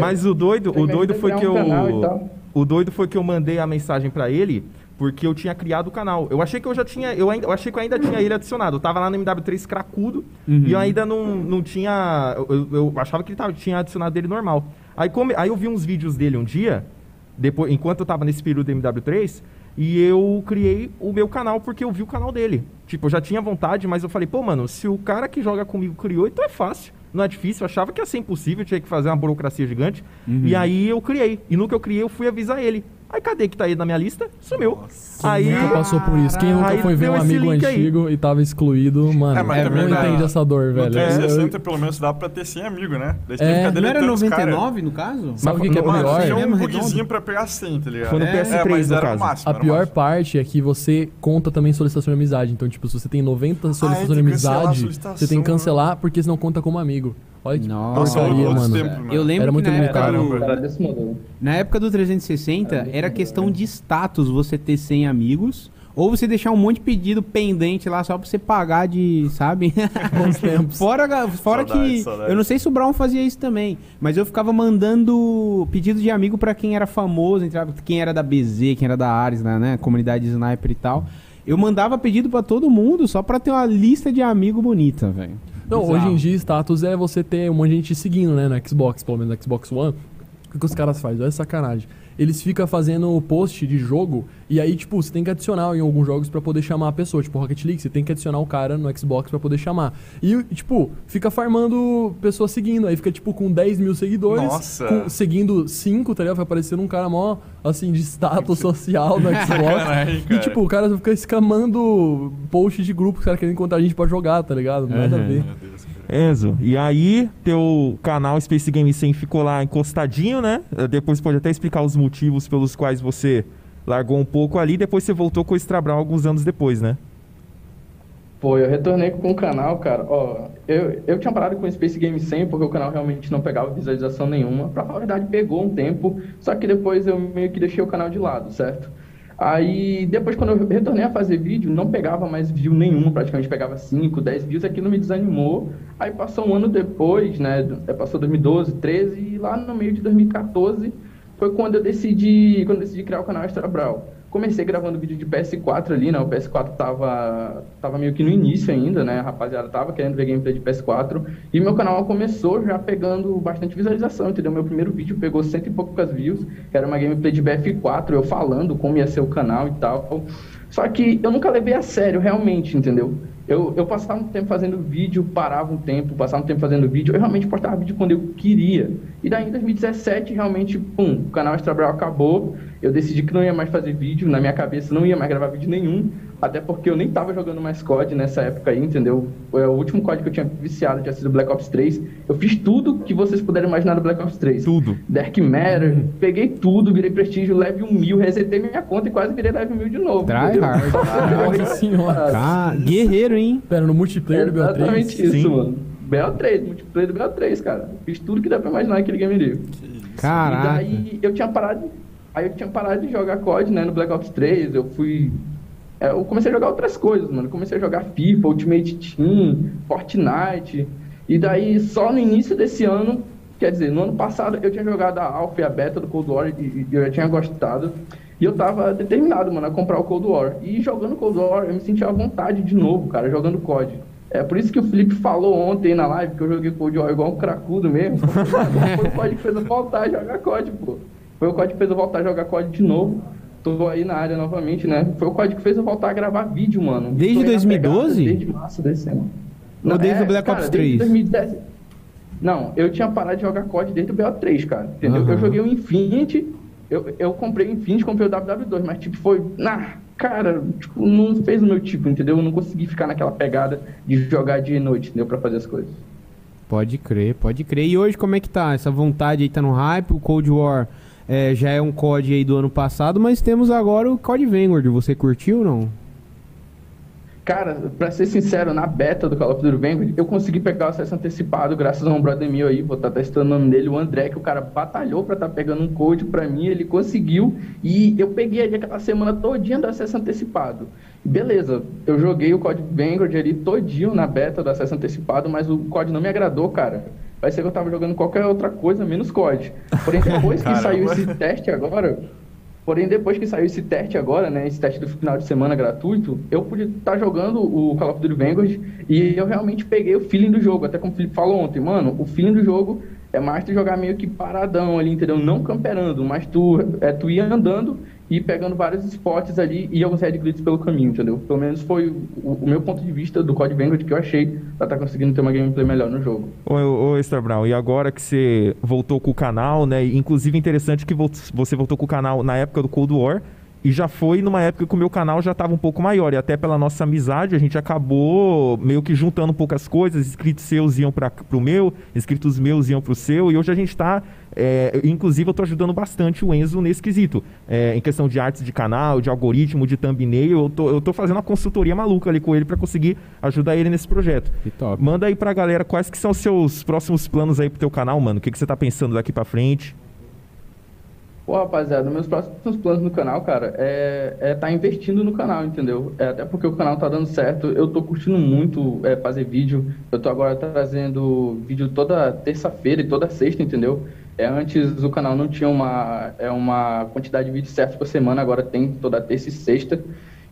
Mas o doido, o doido foi que um eu o doido foi que eu mandei a mensagem pra ele porque eu tinha criado o canal. Eu achei que eu já tinha, eu ainda, eu achei que eu ainda tinha ele adicionado. Eu tava lá no MW3 cracudo e eu ainda não, não tinha, eu, eu achava que ele tava, tinha adicionado ele normal. Aí come, aí eu vi uns vídeos dele um dia, depois enquanto eu tava nesse período do MW3, e eu criei o meu canal porque eu vi o canal dele. Tipo, eu já tinha vontade, mas eu falei, pô, mano, se o cara que joga comigo criou, então é fácil. Não é difícil, eu achava que ia ser impossível, tinha que fazer uma burocracia gigante. E aí eu criei. E no que eu criei, eu fui avisar ele. Aí cadê que tá ele na minha lista? Sumiu. Aí. Nunca passou por isso. Quem nunca Aí foi ver um amigo link aí. antigo e tava excluído, mano, É, mas é, não entende essa dor, No velho. 360, Eu- pelo menos, dá pra ter 100 amigos, né? Daí É, tem que ficar Não era deletando os cara. 99 no caso? Sabe o que, que é pior? Tinha um bugzinho pra pegar 100, tá ligado? Foi no É, PS3, é, mas no era o caso. máximo, A pior máximo. parte é que você conta também solicitação de amizade. Então, tipo, se você tem 90 solicitações tem de amizade, você tem que né? cancelar porque senão conta como amigo. Olha que Nossa, porcaria, outros mano. tempos, mano. Eu lembro Era que muito na época, limitado. do, Era desse modelo. na época do 360 era questão de status você ter 100 amigos ou você deixar um monte de pedido pendente lá só pra você pagar de, sabe? Bons tempos. Fora, ga- fora Saudades, que saudades. eu não sei se o Brown fazia isso também, mas eu ficava mandando pedido de amigo pra quem era famoso, entrava- quem era da BZ, quem era da Ares, né, né, comunidade de sniper e tal. Eu mandava pedido pra todo mundo só pra ter uma lista de amigo bonita, velho. Não, Bizarro. hoje em dia, status é você ter um monte de gente seguindo, né? No Xbox, pelo menos no Xbox One. O que, que os caras fazem? Olha sacanagem. Eles ficam fazendo post de jogo e aí, tipo, você tem que adicionar em alguns jogos pra poder chamar a pessoa. Tipo, Rocket League, você tem que adicionar o cara no Xbox pra poder chamar. E, tipo, fica farmando pessoas seguindo. Aí fica, tipo, com 10 mil seguidores. Nossa. com- seguindo 5, tá ligado? Vai aparecendo um cara mó, assim, de status social no Xbox. Sacanagem, e, cara. tipo, o cara fica escamando post de grupo, os caras querendo encontrar gente pra jogar, tá ligado? Nada a Uhum. ver. Meu Deus, cara. Enzo, e aí teu canal Space Game 100 ficou lá encostadinho, né? Eh, Depois pode até explicar os motivos pelos quais você largou um pouco ali, depois você voltou com o Strabral alguns anos depois, né? Pô, eu retornei com o canal, cara. Ó, eu, eu tinha parado com o Space Game 100 porque o canal realmente não pegava visualização nenhuma. Pra falar a verdade, pegou um tempo, só que depois eu meio que deixei o canal de lado, certo? Aí, depois, quando eu retornei a fazer vídeo, não pegava mais view nenhum, praticamente pegava 5, 10 views, aquilo me desanimou. Aí passou um ano depois, né? é, Passou 2012, 13, e lá no meio de 2014 foi quando eu decidi, quando eu decidi criar o canal Extra Brawl. Comecei gravando vídeo de PS4 ali, né? O PS4 tava, tava meio que no início ainda, né? A rapaziada tava querendo ver gameplay de PS4. E meu canal começou já pegando bastante visualização, entendeu? Meu primeiro vídeo pegou cento e poucas views, que era uma gameplay de BF4, eu falando como ia ser o canal e tal. Só que eu nunca levei a sério, realmente, entendeu? Eu, eu passava um tempo fazendo vídeo, parava um tempo, passava um tempo fazendo vídeo, eu realmente postava vídeo quando eu queria. E daí em 2017, realmente, pum, o canal Extra Brawl acabou, eu decidi que não ia mais fazer vídeo, na minha cabeça não ia mais gravar vídeo nenhum, até porque eu nem tava jogando mais COD nessa época aí, entendeu? É, O último COD que eu tinha viciado tinha sido Black Ops 3. Eu fiz tudo que vocês puderem imaginar do Black Ops 3. Tudo. Dark Matter, peguei tudo, virei prestígio level 1000, resetei minha conta e quase virei level 1000 de novo. Try hard. Nossa senhora. Guerreiro, hein? Pera, no multiplayer do BO3? Exatamente isso, Sim. mano. BO3, multiplayer do BO3, cara. Fiz tudo que dá pra imaginar naquele game ali. Caraca. E daí eu tinha parado. Aí eu tinha parado de jogar COD, né, no Black Ops 3. Eu fui. é, eu comecei a jogar outras coisas, mano. Comecei a jogar FIFA, Ultimate Team, Fortnite. E daí, só no início desse ano, quer dizer, no ano passado, eu tinha jogado a Alpha e a Beta do Cold War e, e eu já tinha gostado. E eu tava determinado, mano, a comprar o Cold War. E jogando Cold War, eu me senti à vontade de novo, cara, jogando COD. É por isso que o Felipe falou ontem na live que eu joguei Cold War igual um cracudo mesmo. Foi o COD que fez eu voltar a jogar COD, pô. Foi o COD que fez eu voltar a jogar COD de novo. Tô aí na área novamente, né? Foi o COD que fez eu voltar a gravar vídeo, mano. Desde Tô aí na 2012? pegada Desde março desse ano. Ou desde o Black Ops 3? desde 2010. Não, eu tinha parado de jogar COD desde o BO3, cara. Entendeu? Aham. Eu joguei o Infinity, eu, eu comprei Infinity, comprei o WW2, mas tipo, foi. Nah, cara, tipo, não fez o meu tipo, entendeu? Eu não consegui ficar naquela pegada de jogar dia e noite, entendeu? Pra fazer as coisas. Pode crer, pode crer. E hoje como é que tá? Essa vontade aí tá no hype, o Cold War é, já é um COD aí do ano passado, mas temos agora o COD Vanguard. Você curtiu ou não? Cara, pra ser sincero, na beta do Call of Duty Vanguard, eu consegui pegar o acesso antecipado graças a um brother meu aí, vou estar testando o nome dele, o André, que o cara batalhou pra estar pegando um code pra mim, ele conseguiu, e eu peguei ali aquela semana todinha do acesso antecipado. Beleza, eu joguei o código Vanguard ali todinho na beta do acesso antecipado, mas o código não me agradou, cara. Vai ser que eu tava jogando qualquer outra coisa, menos COD. Porém, depois que saiu esse teste agora, Porém, depois que saiu esse teste agora, né, esse teste do final de semana gratuito, eu pude estar jogando o Call of Duty Vanguard e eu realmente peguei o feeling do jogo. Até como o Felipe falou ontem, mano, o feeling do jogo é mais tu jogar meio que paradão ali, entendeu? Não camperando, mas tu, é tu ir andando e pegando vários spots ali e alguns red glitches pelo caminho, entendeu? Pelo menos foi o, o meu ponto de vista do Code Vanguard que eu achei pra estar conseguindo ter uma gameplay melhor no jogo. Ô, ô, Brown, e agora que você voltou com o canal, né? Inclusive interessante que vo- você voltou com o canal na época do Cold War. E já foi numa época que o meu canal já estava um pouco maior. E até pela nossa amizade, a gente acabou meio que juntando um pouco as coisas. Inscritos seus iam para pro meu, inscritos meus iam pro seu. E hoje a gente está. inclusive, eu tô ajudando bastante o Enzo nesse quesito. É, em questão de artes de canal, de algoritmo, de thumbnail. Eu tô, eu tô fazendo uma consultoria maluca ali com ele para conseguir ajudar ele nesse projeto. Que top. Manda aí pra galera quais que são os seus próximos planos aí pro teu canal, mano. O que, que você tá pensando daqui pra frente? Pô, rapaziada, meus próximos planos no canal, cara, é é tá investindo no canal, entendeu? É, até porque o canal tá dando certo, eu tô curtindo muito é, fazer vídeo. Eu tô agora trazendo vídeo toda terça-feira e toda sexta, entendeu? É, antes o canal não tinha uma, é, uma quantidade de vídeos certos por semana, agora tem toda terça e sexta.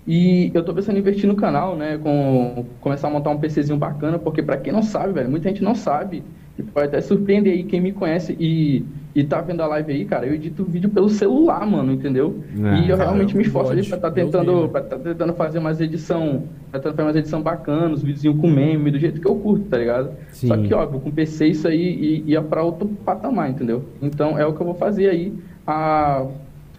E eu tô pensando em investir no canal, né? Com, começar a montar um PCzinho bacana, porque pra quem não sabe, velho, muita gente não sabe. E pode até surpreender aí quem me conhece e, e tá vendo a live aí, cara. Eu edito vídeo pelo celular, mano, entendeu? Ah, e eu realmente me esforço ali pode. pra estar Deus tentando, pra tá tentando fazer umas edição, pra tentar fazer umas edição bacana, uns videozinhos com meme, do jeito que eu curto, tá ligado? Sim. Só que, óbvio, com PC isso aí ia pra outro patamar, entendeu? Então é o que eu vou fazer aí a,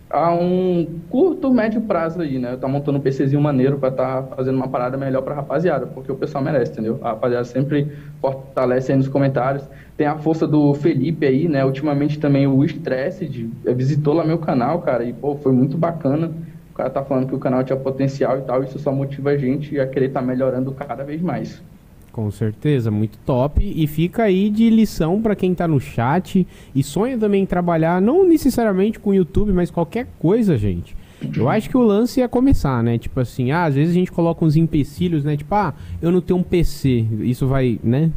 a um curto, médio prazo aí, né? Eu tá montando um PCzinho maneiro pra tá fazendo uma parada melhor pra rapaziada, porque o pessoal merece, entendeu? A rapaziada sempre fortalece aí nos comentários. Tem a força do Felipe aí, né? Ultimamente também o Stressed eh, visitou lá meu canal, cara, e pô, foi muito bacana. O cara tá falando que o canal tinha potencial e tal, isso só motiva a gente a querer estar melhorando cada vez mais. Com certeza, muito top. E fica aí de lição pra quem tá no chat e sonha também em trabalhar, não necessariamente com o YouTube, mas qualquer coisa, gente. Eu acho que o lance é começar, né? Tipo assim, ah, às vezes a gente coloca uns empecilhos, né? Tipo, ah, eu não tenho um PC. Isso vai, né?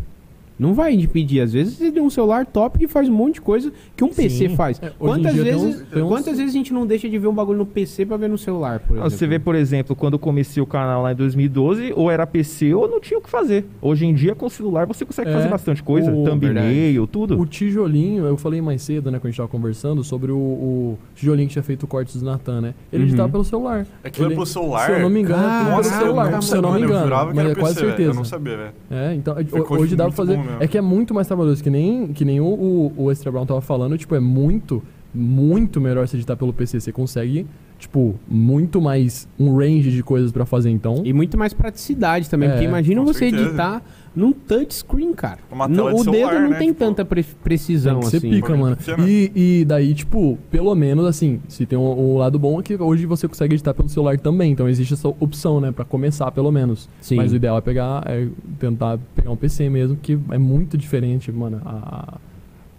Não vai impedir. Às vezes você tem um celular top que faz um monte de coisa que um PC Sim. faz. É, quantas, tem vezes, uns- tem uns- quantas vezes a gente não deixa de ver um bagulho no PC pra ver no celular, por Ah, exemplo? Você vê, por exemplo, quando eu comecei o canal lá em 2012, ou era PC ou não tinha o que fazer. Hoje em dia, com o celular, você consegue É, fazer bastante coisa. o- Thumbnail, tudo. O tijolinho, eu falei mais cedo, né, quando a gente tava conversando, sobre o, o tijolinho que tinha feito o corte do Natan, né? Ele Uhum. editava pelo celular. Aquilo é Ele- pelo celular? Se eu não me engano, é tudo pelo Nossa, celular. eu não Se eu não me engano, Eu jurava que mas era é quase PC, certeza. Eu não sabia, velho. É, então hoje dá pra fazer. bom. É que é muito mais trabalhoso, que nem, que nem o, o, o Extra Brown tava falando, tipo, é muito, muito melhor se editar pelo PC. Você consegue, tipo, muito mais um range de coisas pra fazer, então. E muito mais praticidade também, É, porque imagina com você certeza. editar num touchscreen, cara. Uma No- tela de o celular, dedo não né? tem Tipo, tanta pre- precisão Tem que assim. pica, mano. E, e daí, tipo, pelo menos assim, se tem um, um lado bom é que hoje você consegue editar pelo celular também. Então existe essa opção, né? Pra começar, pelo menos. Sim. Mas o ideal é pegar, é tentar pegar um PC mesmo, que é muito diferente, mano. a-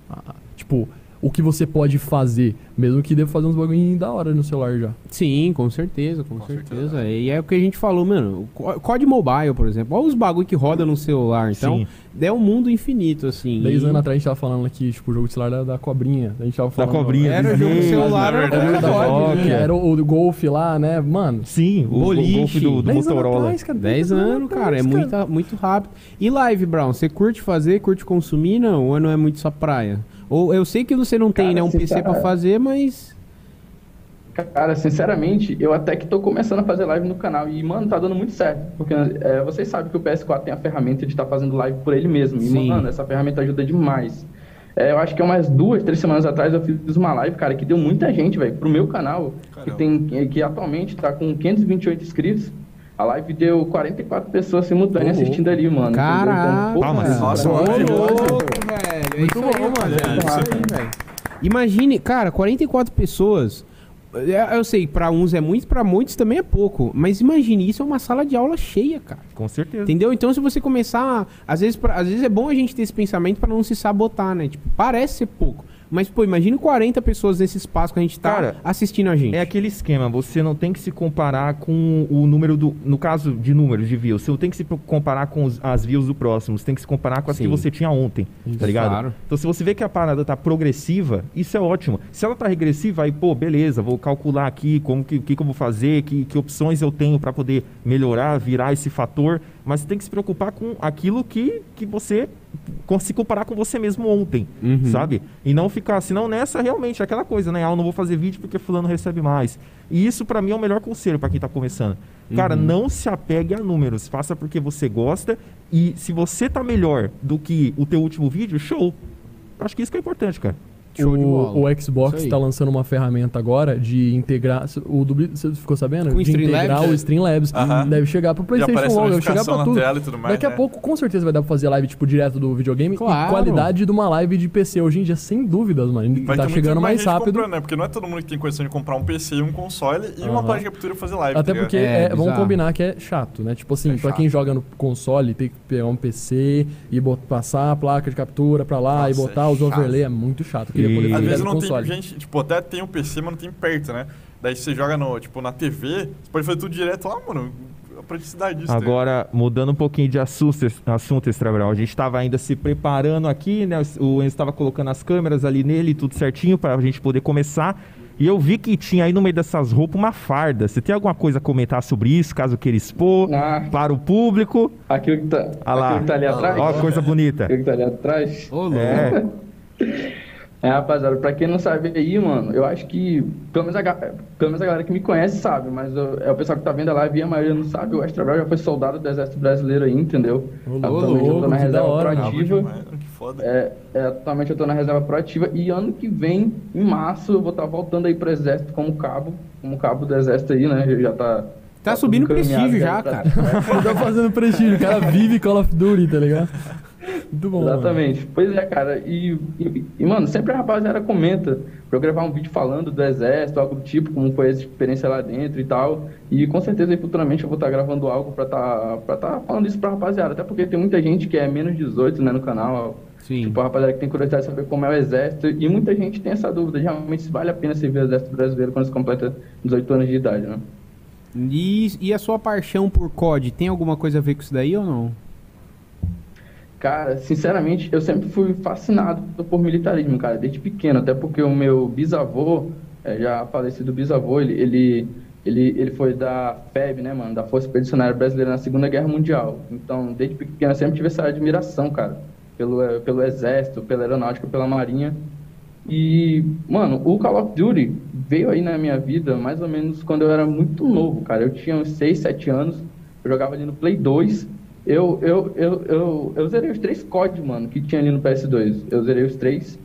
a- a- tipo, o que você pode fazer, mesmo que deva fazer uns bagulhinhos da hora no celular já. Sim, com certeza, com, Com certeza. certeza. E é o que a gente falou, mano. o co- COD Mobile, por exemplo. Olha os bagulho que roda no celular. Então, Sim. é um mundo infinito, assim. Dez E- anos atrás a gente tava falando aqui, tipo, o jogo de celular da, da cobrinha. A gente tava Da falando. cobrinha, Era Disney, jogo de celular, na era Era, da COD, né? era o, o do Golf lá, né? Mano. Sim, o, o golfe do, do 10 anos Motorola. atrás, cara, 10 anos, cara, é muita, muito rápido. E live, Brown, você curte fazer, curte consumir, não? Ou não é muito sua praia? Ou eu sei que você não tem, Cara, né, um PC pra fazer, mas... Cara, sinceramente, eu até que tô começando a fazer live no canal e, mano, tá dando muito certo. Porque é, vocês sabem que o PS4 tem a ferramenta de estar fazendo live por ele mesmo. E, Sim. mano, essa ferramenta ajuda demais. É, eu acho que umas duas, três semanas atrás eu fiz uma live, cara, que deu muita gente, velho, pro meu canal, que, Caramba. tem, que atualmente tá com 528 inscritos. A live deu 44 pessoas simultâneas Ô, assistindo ali, mano. Caraca! Então, pô, Palmas. Nossa, Ô, louco, velho. É Muito isso aí, bom, mano. É É isso isso aí, velho. Imagine, cara, 44 pessoas. é, Eu sei, pra uns é muito, pra muitos também é pouco. Mas imagine, isso é uma sala de aula cheia, cara. Com certeza. Entendeu? Então, se você começar. Às vezes, pra- às vezes é bom a gente ter esse pensamento pra não se sabotar, né? Tipo, parece ser pouco. Mas, pô, imagine 40 pessoas nesse espaço que a gente tá Cara, assistindo a gente. É aquele esquema, você não tem que se comparar com o número do. No caso de números de views, você não tem que se comparar com os- as views do próximo, você tem que se comparar com as Sim. que você tinha ontem, tá ligado? claro. Então, se você vê que a parada tá progressiva, isso é ótimo. Se ela tá regressiva, aí, pô, beleza, vou calcular aqui como que, que, que eu vou fazer, que, que opções eu tenho pra poder melhorar, virar esse fator. Mas você tem que se preocupar com aquilo que, que você se comparar com você mesmo ontem, Uhum. sabe? E não ficar, senão nessa realmente é aquela coisa, né? Ah, eu não vou fazer vídeo porque fulano recebe mais. E isso pra mim é o melhor conselho pra quem tá começando. Cara, Uhum. não se apegue a números, faça porque você gosta e se você tá melhor do que o teu último vídeo, show. Acho que isso que é importante, cara. Show de bola. O, o Xbox está lançando uma ferramenta agora de integrar. O do, você ficou sabendo? Com o de Streamlabs? integrar o Streamlabs. Aham. Deve chegar pro Já PlayStation logo, deve chegar na tudo. e tudo mais, Daqui a né? pouco, com certeza, vai dar pra fazer live tipo direto do videogame Claro. e qualidade de uma live de PC. Hoje em dia, sem dúvidas, mano. Vai tá chegando mais gente rápido. né? Porque não é todo mundo que tem condição de comprar um PC e um console e uma Aham. placa de captura e fazer live. Até tá porque? É, é, vamos combinar que é chato, né? Tipo assim, É pra chato. quem joga no console, tem que pegar um PC e bot- passar a placa de captura pra lá e Nossa, botar é os chato. overlay. É muito chato. Poder Às vezes não console. tem gente, tipo, até tem o PC, mas não tem perto, né? Daí você joga no, tipo, na TV, você pode fazer tudo direto lá, mano. A praticidade disso. tá? Agora, mudando um pouquinho de assunto, assunto Estrabral, a gente estava ainda se preparando aqui, né? O Enzo estava colocando as câmeras ali nele, tudo certinho, para a gente poder começar. E eu vi que tinha aí no meio dessas roupas uma farda. Você tem alguma coisa a comentar sobre isso, caso queira expor Ah, para o público? aquilo que tá, Ah lá. aquilo que tá ali atrás. Ó, coisa bonita. Aquilo que tá ali atrás. Ô, louco. É. É, rapaziada, pra quem não sabe aí, mano, eu acho que, pelo menos a, pelo menos a galera que me conhece sabe, mas eu- é o pessoal que tá vendo a live e a maioria não sabe, o Extra Brau já foi soldado do Exército Brasileiro aí, entendeu? Ô, Atualmente eu tô na reserva hora. Proativa. demais, que foda. É, é, atualmente eu tô na reserva proativa e ano que vem, em março, eu vou estar voltando aí pro Exército como cabo, como cabo do Exército aí, né? Já tá. Tá subindo prestígio já, pra- cara. tá fazendo prestígio. O cara vive Call of Duty, tá ligado? Muito bom. mano. Exatamente. Pois é, cara. E, e, e, mano, sempre a rapaziada comenta pra eu gravar um vídeo falando do exército, algo do tipo, como foi a experiência lá dentro e tal. E com certeza aí, futuramente eu vou estar gravando algo pra tá, pra tá falando isso pra rapaziada. Até porque tem muita gente que é menos 18, né, no canal. Sim. Tipo, a rapaziada que tem curiosidade de saber como é o exército. E muita gente tem essa dúvida, de realmente se vale a pena servir o exército brasileiro quando se completa 18 anos de idade, né? E, e a sua paixão por COD tem alguma coisa a ver com isso daí ou não? Cara, sinceramente, eu sempre fui fascinado por militarismo, cara, desde pequeno, até porque o meu bisavô, é, já falecido bisavô, ele, ele, ele, ele foi da FEB, né, mano, da Força Expedicionária Brasileira na Segunda Guerra Mundial. Então, desde pequeno, eu sempre tive essa admiração, cara, pelo, eh, pelo Exército, pela Aeronáutica, pela Marinha. E, mano, o Call of Duty veio aí na minha vida mais ou menos quando eu era muito novo, cara. Eu tinha uns 6, 7 anos, eu jogava ali no Play 2. Eu, eu, eu, eu, eu zerei os três COD, mano, que tinha ali no PS2. Eu zerei os três.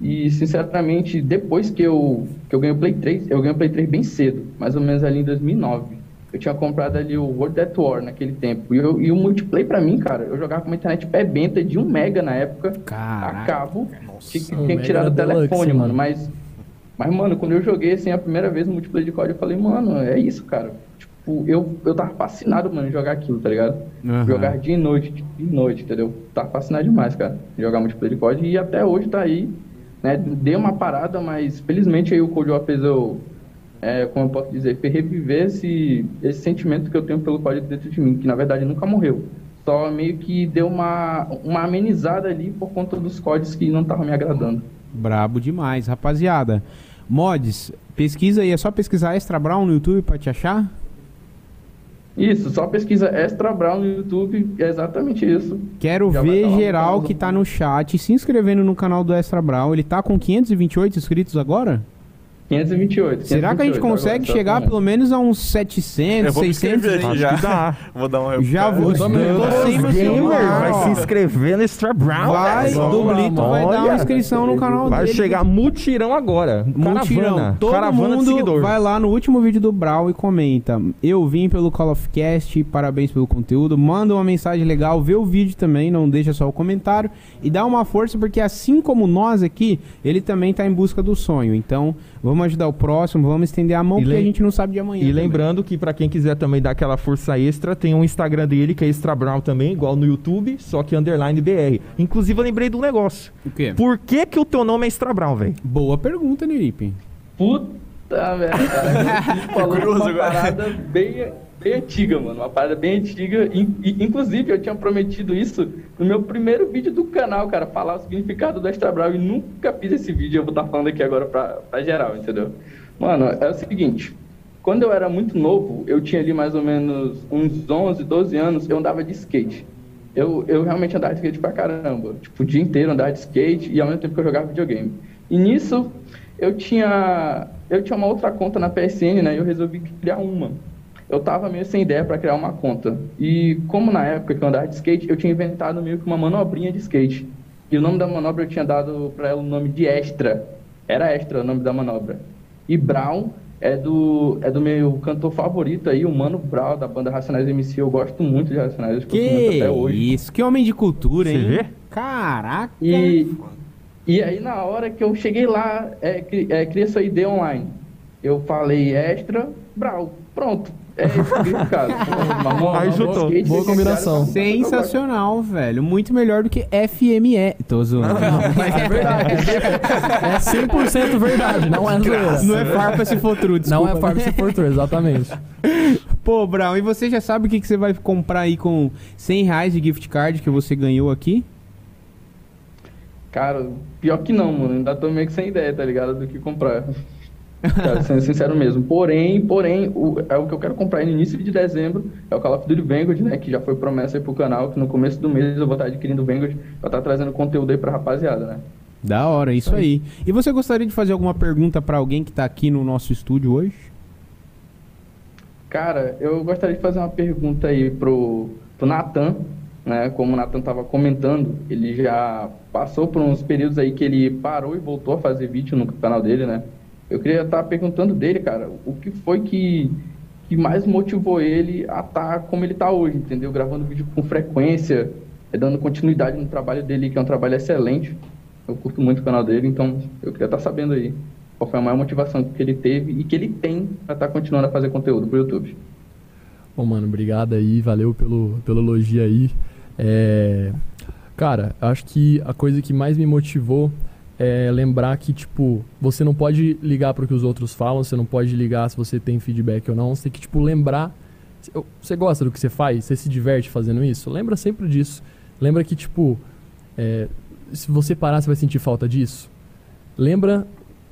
E, sinceramente, depois que eu, que eu ganhei o Play 3, eu ganhei o Play 3 bem cedo, mais ou menos ali em 2009. Eu tinha comprado ali o World at War naquele tempo. E, eu- e o multiplayer pra mim, cara, eu jogava com uma internet pé benta de 1 mega na época, a Caraca. cabo. Tinha, que- Um tinha que tirar do telefone, mano. mano. Mas, mas, mano, quando eu joguei assim a primeira vez no multiplayer de COD, eu falei, mano, é isso, cara. Tipo, eu, eu tava fascinado, mano, em jogar aquilo, tá ligado? Aham. Jogar dia e noite, dia e noite, entendeu? Tava fascinado demais, cara, jogar multiplayer de COD. E até hoje tá aí, né? Dei uma parada, mas felizmente aí o Cold War fez eu, é, como eu posso dizer, fez reviver esse, esse sentimento que eu tenho pelo COD dentro de mim, que na verdade nunca morreu. Só meio que deu uma, uma amenizada ali por conta dos códigos que não estavam me agradando. Brabo demais, rapaziada. Mods, pesquisa aí, é só pesquisar Extra Brown no YouTube pra te achar? Isso, só pesquisa Extra Brown no YouTube, é exatamente isso. Quero Já ver tá geral que tá no chat se inscrevendo no canal do Extra Brown. Ele tá com 528 inscritos agora? 528. Será que a gente 528 consegue agora, chegar pelo menos a uns 700, Eu vou me 600? inscrever aqui aí? já. Vou dar um Já vou. Gamer celular, vai se inscrever no Extra Brown. Vai. Dublito vai dar uma inscrição no canal Vai dele. chegar mutirão agora. Mutirão. Caravana. Todo Caravana de mundo seguidor. vai lá no último vídeo do Brawl e comenta. Eu vim pelo Call of Cast, parabéns pelo conteúdo. Manda uma mensagem legal, vê o vídeo também, não deixa só o comentário. E dá uma força, porque assim como nós aqui, ele também tá em busca do sonho. Então, vamos ajudar o próximo, vamos estender a mão, E porque a gente não sabe de amanhã. E também. lembrando que pra quem quiser também dar aquela força extra, tem um Instagram dele que é Extra Brown também, igual no YouTube, só que underline BR. Inclusive eu lembrei de um negócio. O quê? Por que que o teu nome é Extra Brown, velho? Boa pergunta, Neripe. Puta merda, falou curioso uma agora. parada bem, bem antiga, mano. Uma parada bem antiga. In- inclusive, eu tinha prometido isso no meu primeiro vídeo do canal, cara. Falar o significado do Extra Brau. E nunca fiz esse vídeo. Eu vou estar falando aqui agora pra, pra geral, entendeu? Mano, é o seguinte. quando eu era muito novo, eu tinha ali mais ou menos uns 11, 12 anos, eu andava de skate. Eu, eu realmente andava de skate pra caramba. Tipo, o dia inteiro andava de skate e ao mesmo tempo que eu jogava videogame. E nisso, eu tinha, eu tinha uma outra conta na PSN, né? E eu resolvi criar uma. Eu tava meio sem ideia para criar uma conta. E como na época que eu andava de skate, eu tinha inventado meio que uma manobrinha de skate. E o nome da manobra eu tinha dado para ela o nome de Extra. Era Extra o nome da manobra. E Brown é do, é do meu cantor favorito aí, o Mano Brown, da banda Racionais MC. Eu gosto muito de Racionais, eu escuto muito Que até hoje. isso, que homem de cultura, Você hein? vê? Caraca. E, e aí, na hora que eu cheguei lá, é, é, cria sua ID online. Eu falei extra, brau. Pronto. É isso cara. Aí juntou. Boa combinação. Sensacional, velho. Muito melhor do que FME. Tô zoando. Mas é verdade. É 100% verdade, não é zoeira. Não é farpa se for true, Não desculpa. é farpa se for true, exatamente. Pô, Brown, e você já sabe o que, que você vai comprar aí com 100 reais de gift card que você ganhou aqui? Cara, pior que não, mano. Ainda tô meio que sem ideia, tá ligado? Do que comprar. Cara, sendo sincero mesmo. Porém, porém, o, é o que eu quero comprar no início de dezembro. É o Call of Duty Vanguard, né? Que já foi promessa aí pro canal. Que no começo do mês eu vou estar adquirindo o Vanguard. Pra estar trazendo conteúdo aí pra rapaziada, né? Da hora, isso aí. E você gostaria de fazer alguma pergunta pra alguém que tá aqui no nosso estúdio hoje? Cara, eu gostaria de fazer uma pergunta aí pro, pro Natan, né? Como o Natan tava comentando, ele já passou por uns períodos aí que ele parou e voltou a fazer vídeo no canal dele, né? Eu queria estar perguntando dele, cara, o que foi que, que mais motivou ele a estar como ele tá hoje, entendeu? Gravando vídeo com frequência, eh, dando continuidade no trabalho dele, que é um trabalho excelente. Eu curto muito o canal dele, então eu queria estar sabendo aí qual foi a maior motivação que ele teve e que ele tem para estar continuando a fazer conteúdo pro YouTube. Bom, mano, obrigado aí, valeu pelo, pelo elogio aí. É, Cara, acho que a coisa que mais me motivou é lembrar que, tipo, você não pode ligar para o que os outros falam, você não pode ligar se você tem feedback ou não, você tem que, tipo, lembrar. Você gosta do que você faz? Você se diverte fazendo isso? Lembra sempre disso. Lembra que, tipo, é, se você parar, você vai sentir falta disso. Lembra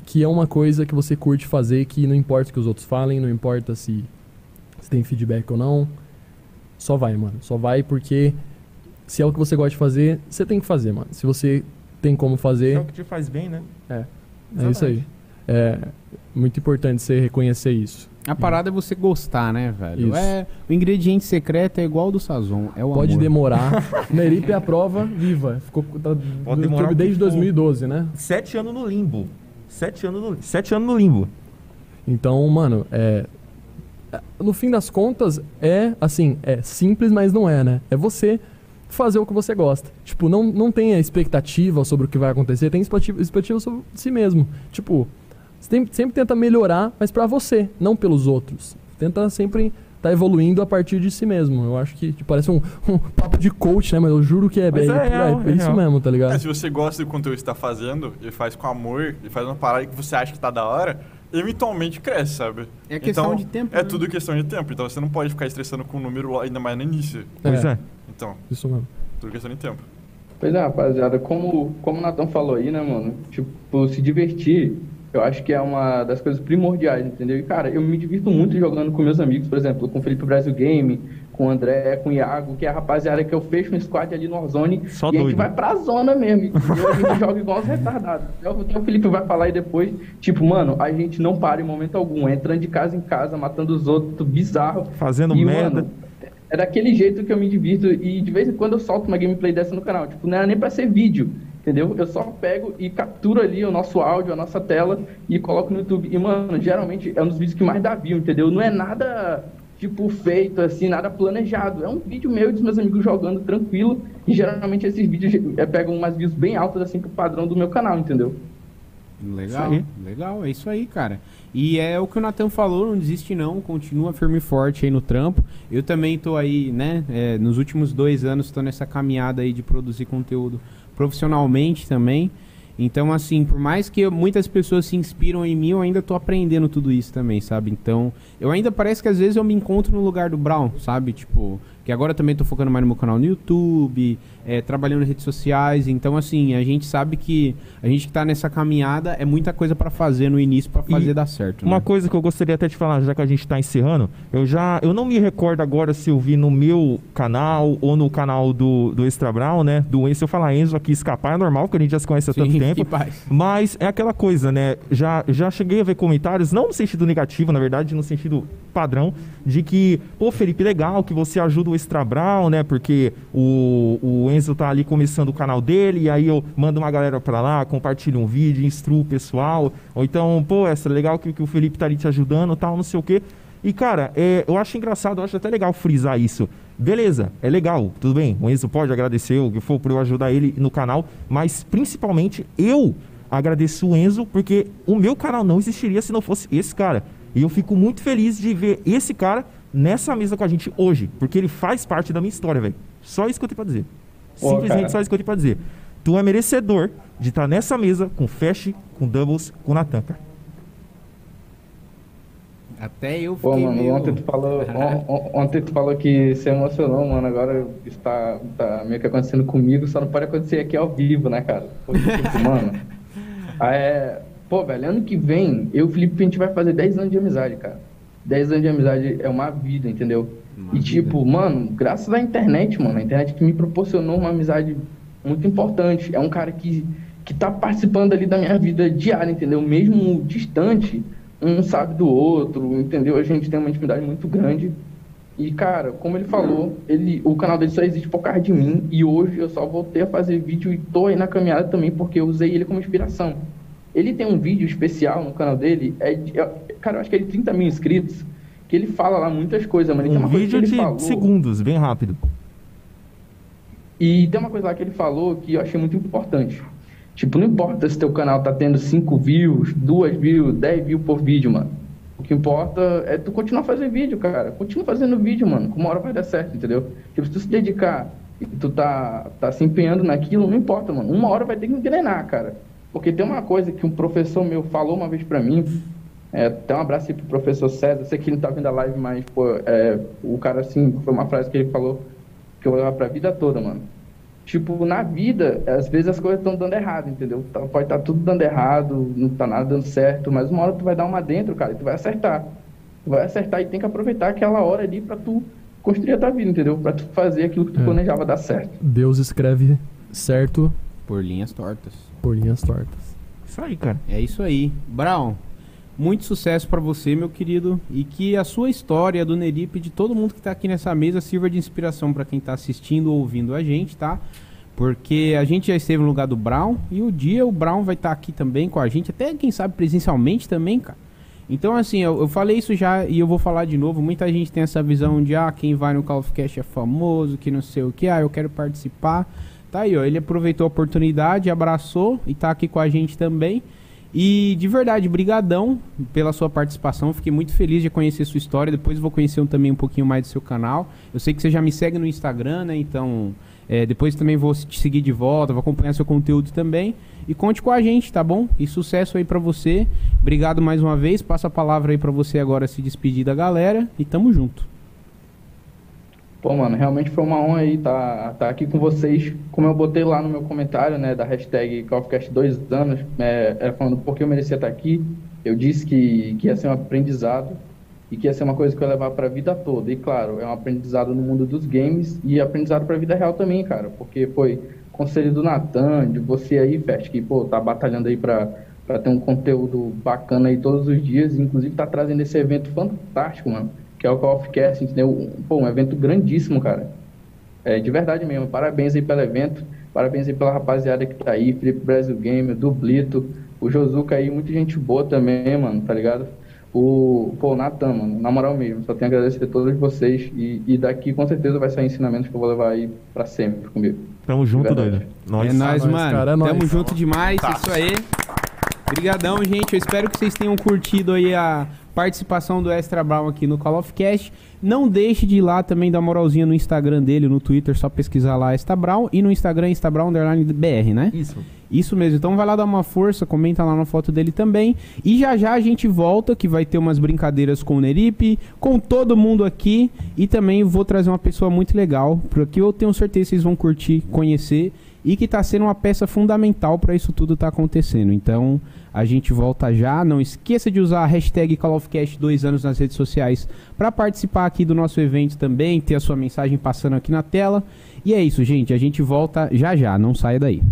que é uma coisa que você curte fazer, que não importa o que os outros falem, não importa se se tem feedback ou não. Só vai, mano. Só vai porque se é o que você gosta de fazer, você tem que fazer, mano. Se você tem como É fazer, o que te faz bem, né? é isso aí. É muito importante você reconhecer isso. A parada é você gostar, né, velho? Isso. É, o ingrediente secreto é igual ao do Sazon, é o Pode amor. demorar. Neripe é a prova viva. Ficou tá, Pode demorar desde for. 2012, né? Sete anos no limbo. Sete anos no, sete anos no limbo. Então, mano, é. No fim das contas, é assim, é simples, mas não é, né? É você fazer o que você gosta. Tipo, não, não tenha expectativa sobre o que vai acontecer, tem expectativa, expectativa sobre si mesmo. Tipo, você tem- sempre tenta melhorar, mas pra você, não pelos outros. Tenta sempre estar evoluindo a partir de si mesmo. Eu acho que tipo, parece um, um papo de coach, né? Mas eu juro que é, bem, é real, é isso real. mesmo, tá ligado? É, se você gosta do conteúdo que você tá fazendo, e faz com amor, e faz uma parada que você acha que tá da hora, eventualmente cresce, sabe? É questão Então, de tempo, É né? tudo questão de tempo. Então você não pode ficar estressando com o número lá, ainda mais no início. Pois É. é. Então, Isso mesmo. tudo questão de tempo. Pois é, rapaziada, como, como o Nathan falou aí, né, mano? Tipo, se divertir, eu acho que é uma das coisas primordiais, entendeu? E, cara, eu me divirto muito jogando com meus amigos, por exemplo, com o Felipe Brasil Game, com o André, com o Iago, que é a rapaziada que eu fecho um squad ali no Warzone Só e a gente doido. vai pra zona mesmo, entendeu? A gente joga igual os retardados. Até o- até o Felipe vai falar aí depois, tipo, mano, a gente não para em momento algum, é entrando de casa em casa, matando os outros, bizarro. Fazendo E, merda. mano, é daquele jeito que eu me divirto e de vez em quando eu solto uma gameplay dessa no canal. Tipo, não era nem pra ser vídeo, entendeu? Eu só pego e capturo ali o nosso áudio, a nossa tela e coloco no YouTube. E, mano, geralmente é um dos vídeos que mais dá view, entendeu? Não é nada, tipo, feito assim, nada planejado. É um vídeo meu e dos meus amigos jogando tranquilo. E geralmente esses vídeos é, pegam umas views bem altas, assim, pro padrão do meu canal, entendeu? Legal, legal, é isso aí, cara. E é o que o Natan falou, não desiste não, continua firme e forte aí no trampo. Eu também tô aí, né, é, nos últimos dois anos tô nessa caminhada aí de produzir conteúdo profissionalmente também. Então, assim, por mais que eu- muitas pessoas se inspiram em mim, eu ainda tô aprendendo tudo isso também, sabe? Então, eu ainda parece que às vezes eu me encontro no lugar do Brown, sabe? Tipo, que agora também tô focando mais no meu canal no YouTube, é, trabalhando nas redes sociais. Então, assim, a gente sabe que a gente que tá nessa caminhada é muita coisa pra fazer no início pra fazer E dar certo. Uma né? coisa que eu gostaria até de falar, já que a gente tá encerrando, eu já. Eu não me recordo agora se eu vi no meu canal ou no canal do, do Extra Brown, né? Do Enzo, eu falar Enzo aqui escapar é normal, porque a gente já se conhece há Sim, tanto tempo. Mas é aquela coisa, né? Já, já cheguei a ver comentários, não no sentido negativo, na verdade, no sentido padrão, de que, pô, Felipe, legal que você ajuda o Extra né? Porque o, o Enzo tá ali começando o canal dele, e aí eu mando uma galera pra lá, compartilho um vídeo, instruo o pessoal. Ou então, pô, essa legal que, que o Felipe tá ali te ajudando tal, não sei o quê. E, cara, é, eu acho engraçado, eu acho até legal frisar isso. Beleza, é legal, tudo bem. O Enzo pode agradecer o que for por eu ajudar ele no canal, mas principalmente eu agradeço o Enzo porque o meu canal não existiria se não fosse esse cara. E eu fico muito feliz de ver esse cara nessa mesa com a gente hoje, porque ele faz parte da minha história, velho. Só isso que eu tenho pra dizer. Pô, Simplesmente cara. só isso que eu tenho pra dizer. Tu é merecedor de estar nessa mesa com Fast, com Doubles, com Natan, cara. Até eu fiquei Pô, mano, meio... ontem tu falou, on- on- ontem tu falou que se emocionou, mano. Agora está tá meio que acontecendo comigo, só não pode acontecer aqui ao vivo, né, cara? Porque, tipo, mano. É, pô, velho, ano que vem, eu e o Felipe, a gente vai fazer 10 anos de amizade, cara. 10 anos de amizade é uma vida, entendeu? e tipo, mano, graças à internet, mano, a internet que me proporcionou uma amizade muito importante. É um cara que, que tá participando ali da minha vida diária, entendeu? Mesmo distante, um sabe do outro, entendeu? A gente tem uma intimidade muito grande. E, cara, como ele falou, ele, o canal dele só existe por causa de mim. E hoje eu só voltei a fazer vídeo e tô aí na caminhada também porque eu usei ele como inspiração. Ele tem um vídeo especial no canal dele, é, é- cara, eu acho que é de 30 mil inscritos, que ele fala lá muitas coisas, mano. E tem Um vídeo que ele de falou, segundos, bem rápido. e tem uma coisa lá que ele falou que eu achei muito importante. Tipo, não importa se teu canal tá tendo 5 views, 2 views, 10 views por vídeo, mano. O que importa é tu continuar fazendo vídeo, cara. Continua fazendo vídeo, mano. Que uma hora vai dar certo, entendeu? Tipo, se tu se dedicar e tu tá, tá se empenhando naquilo, não importa, mano. Uma hora vai ter que engrenar, cara. Porque tem uma coisa que um professor meu falou uma vez pra mim. É, até um abraço aí pro professor César. Sei que ele não tá vendo a live, mas, pô, é, o cara, assim, foi uma frase que ele falou que eu vou levar pra vida toda, mano. Tipo, na vida, às vezes as coisas estão dando errado, entendeu? Tá- Pode estar tudo dando errado, não tá nada dando certo, mas uma hora tu vai dar uma dentro, cara, e tu vai acertar. Tu vai acertar e tem que aproveitar aquela hora ali pra tu construir a tua vida, entendeu? Pra tu fazer aquilo que tu É. planejava dar certo. Deus escreve certo Por linhas tortas. Por linhas tortas. Isso aí, cara. É isso aí. Brown, muito sucesso pra você, meu querido, e que a sua história do Nerip, de todo mundo que tá aqui nessa mesa, sirva de inspiração pra quem tá assistindo ou ouvindo a gente, tá? Porque a gente já esteve no lugar do Brown e o dia o Brown vai estar aqui também com a gente, até quem sabe presencialmente também, cara. Então, assim, eu, eu falei isso já e eu vou falar de novo. Muita gente tem essa visão de, ah, quem vai no Call of Cast é famoso, que não sei o que, ah, eu quero participar. Tá aí, ó, ele aproveitou a oportunidade, abraçou e tá aqui com a gente também. E de verdade, brigadão pela sua participação. Fiquei muito feliz de conhecer sua história. Depois vou conhecer também um pouquinho mais do seu canal. Eu sei que você já me segue no Instagram, né? Então, é, depois também vou te seguir de volta, vou acompanhar seu conteúdo também. E conte com a gente, tá bom? E sucesso aí pra você. Obrigado mais uma vez. Passa a palavra aí pra você agora se despedir da galera. E tamo junto. Pô, mano, realmente foi uma honra aí estar tá, aqui com vocês. Como eu botei lá no meu comentário, né, da hashtag CallofCast dois anos, é, falando por que eu merecia estar aqui, eu disse que, que ia ser um aprendizado e que ia ser uma coisa que eu ia levar para a vida toda. E claro, é um aprendizado no mundo dos games e aprendizado para a vida real também, cara, porque foi conselho do Natan, de você aí, Fest, que, pô, tá batalhando aí para ter um conteúdo bacana aí todos os dias, inclusive tá trazendo esse evento fantástico, mano, que é o Call of Cast, entendeu? Pô, um evento grandíssimo, cara. É, de verdade mesmo. Parabéns aí pelo evento. Parabéns aí pela rapaziada que tá aí. Felipe Brasil Gamer, Dublito, o Josuka aí, muita gente boa também, mano, tá ligado? O, pô, o Natan, mano, na moral mesmo, só tenho a agradecer a todos vocês e, e daqui com certeza vai sair ensinamentos que eu vou levar aí pra sempre comigo. Tamo junto, doido. Nós. é nóis, nóis, mano. cara, é Tamo nóis. junto demais. Isso aí. Obrigadão, gente. Eu espero que vocês tenham curtido aí a participação do Extra Brown aqui no Call of Cast. Não deixe de ir lá também dar moralzinha no Instagram dele, no Twitter, só pesquisar lá Extra Brown e no Instagram Extra Brown underline BR, né? Isso. Isso mesmo. Então vai lá dar uma força, comenta lá na foto dele também. E já já a gente volta, que vai ter umas brincadeiras com o Neripe, com todo mundo aqui. E também vou trazer uma pessoa muito legal, porque eu tenho certeza que vocês vão curtir, conhecer. E que tá sendo uma peça fundamental para isso tudo tá acontecendo. Então a gente volta já. Não esqueça de usar a hashtag CallOfCast dois anos nas redes sociais para participar aqui do nosso evento também, ter a sua mensagem passando aqui na tela. E é isso, gente. A gente volta já já. Não saia daí.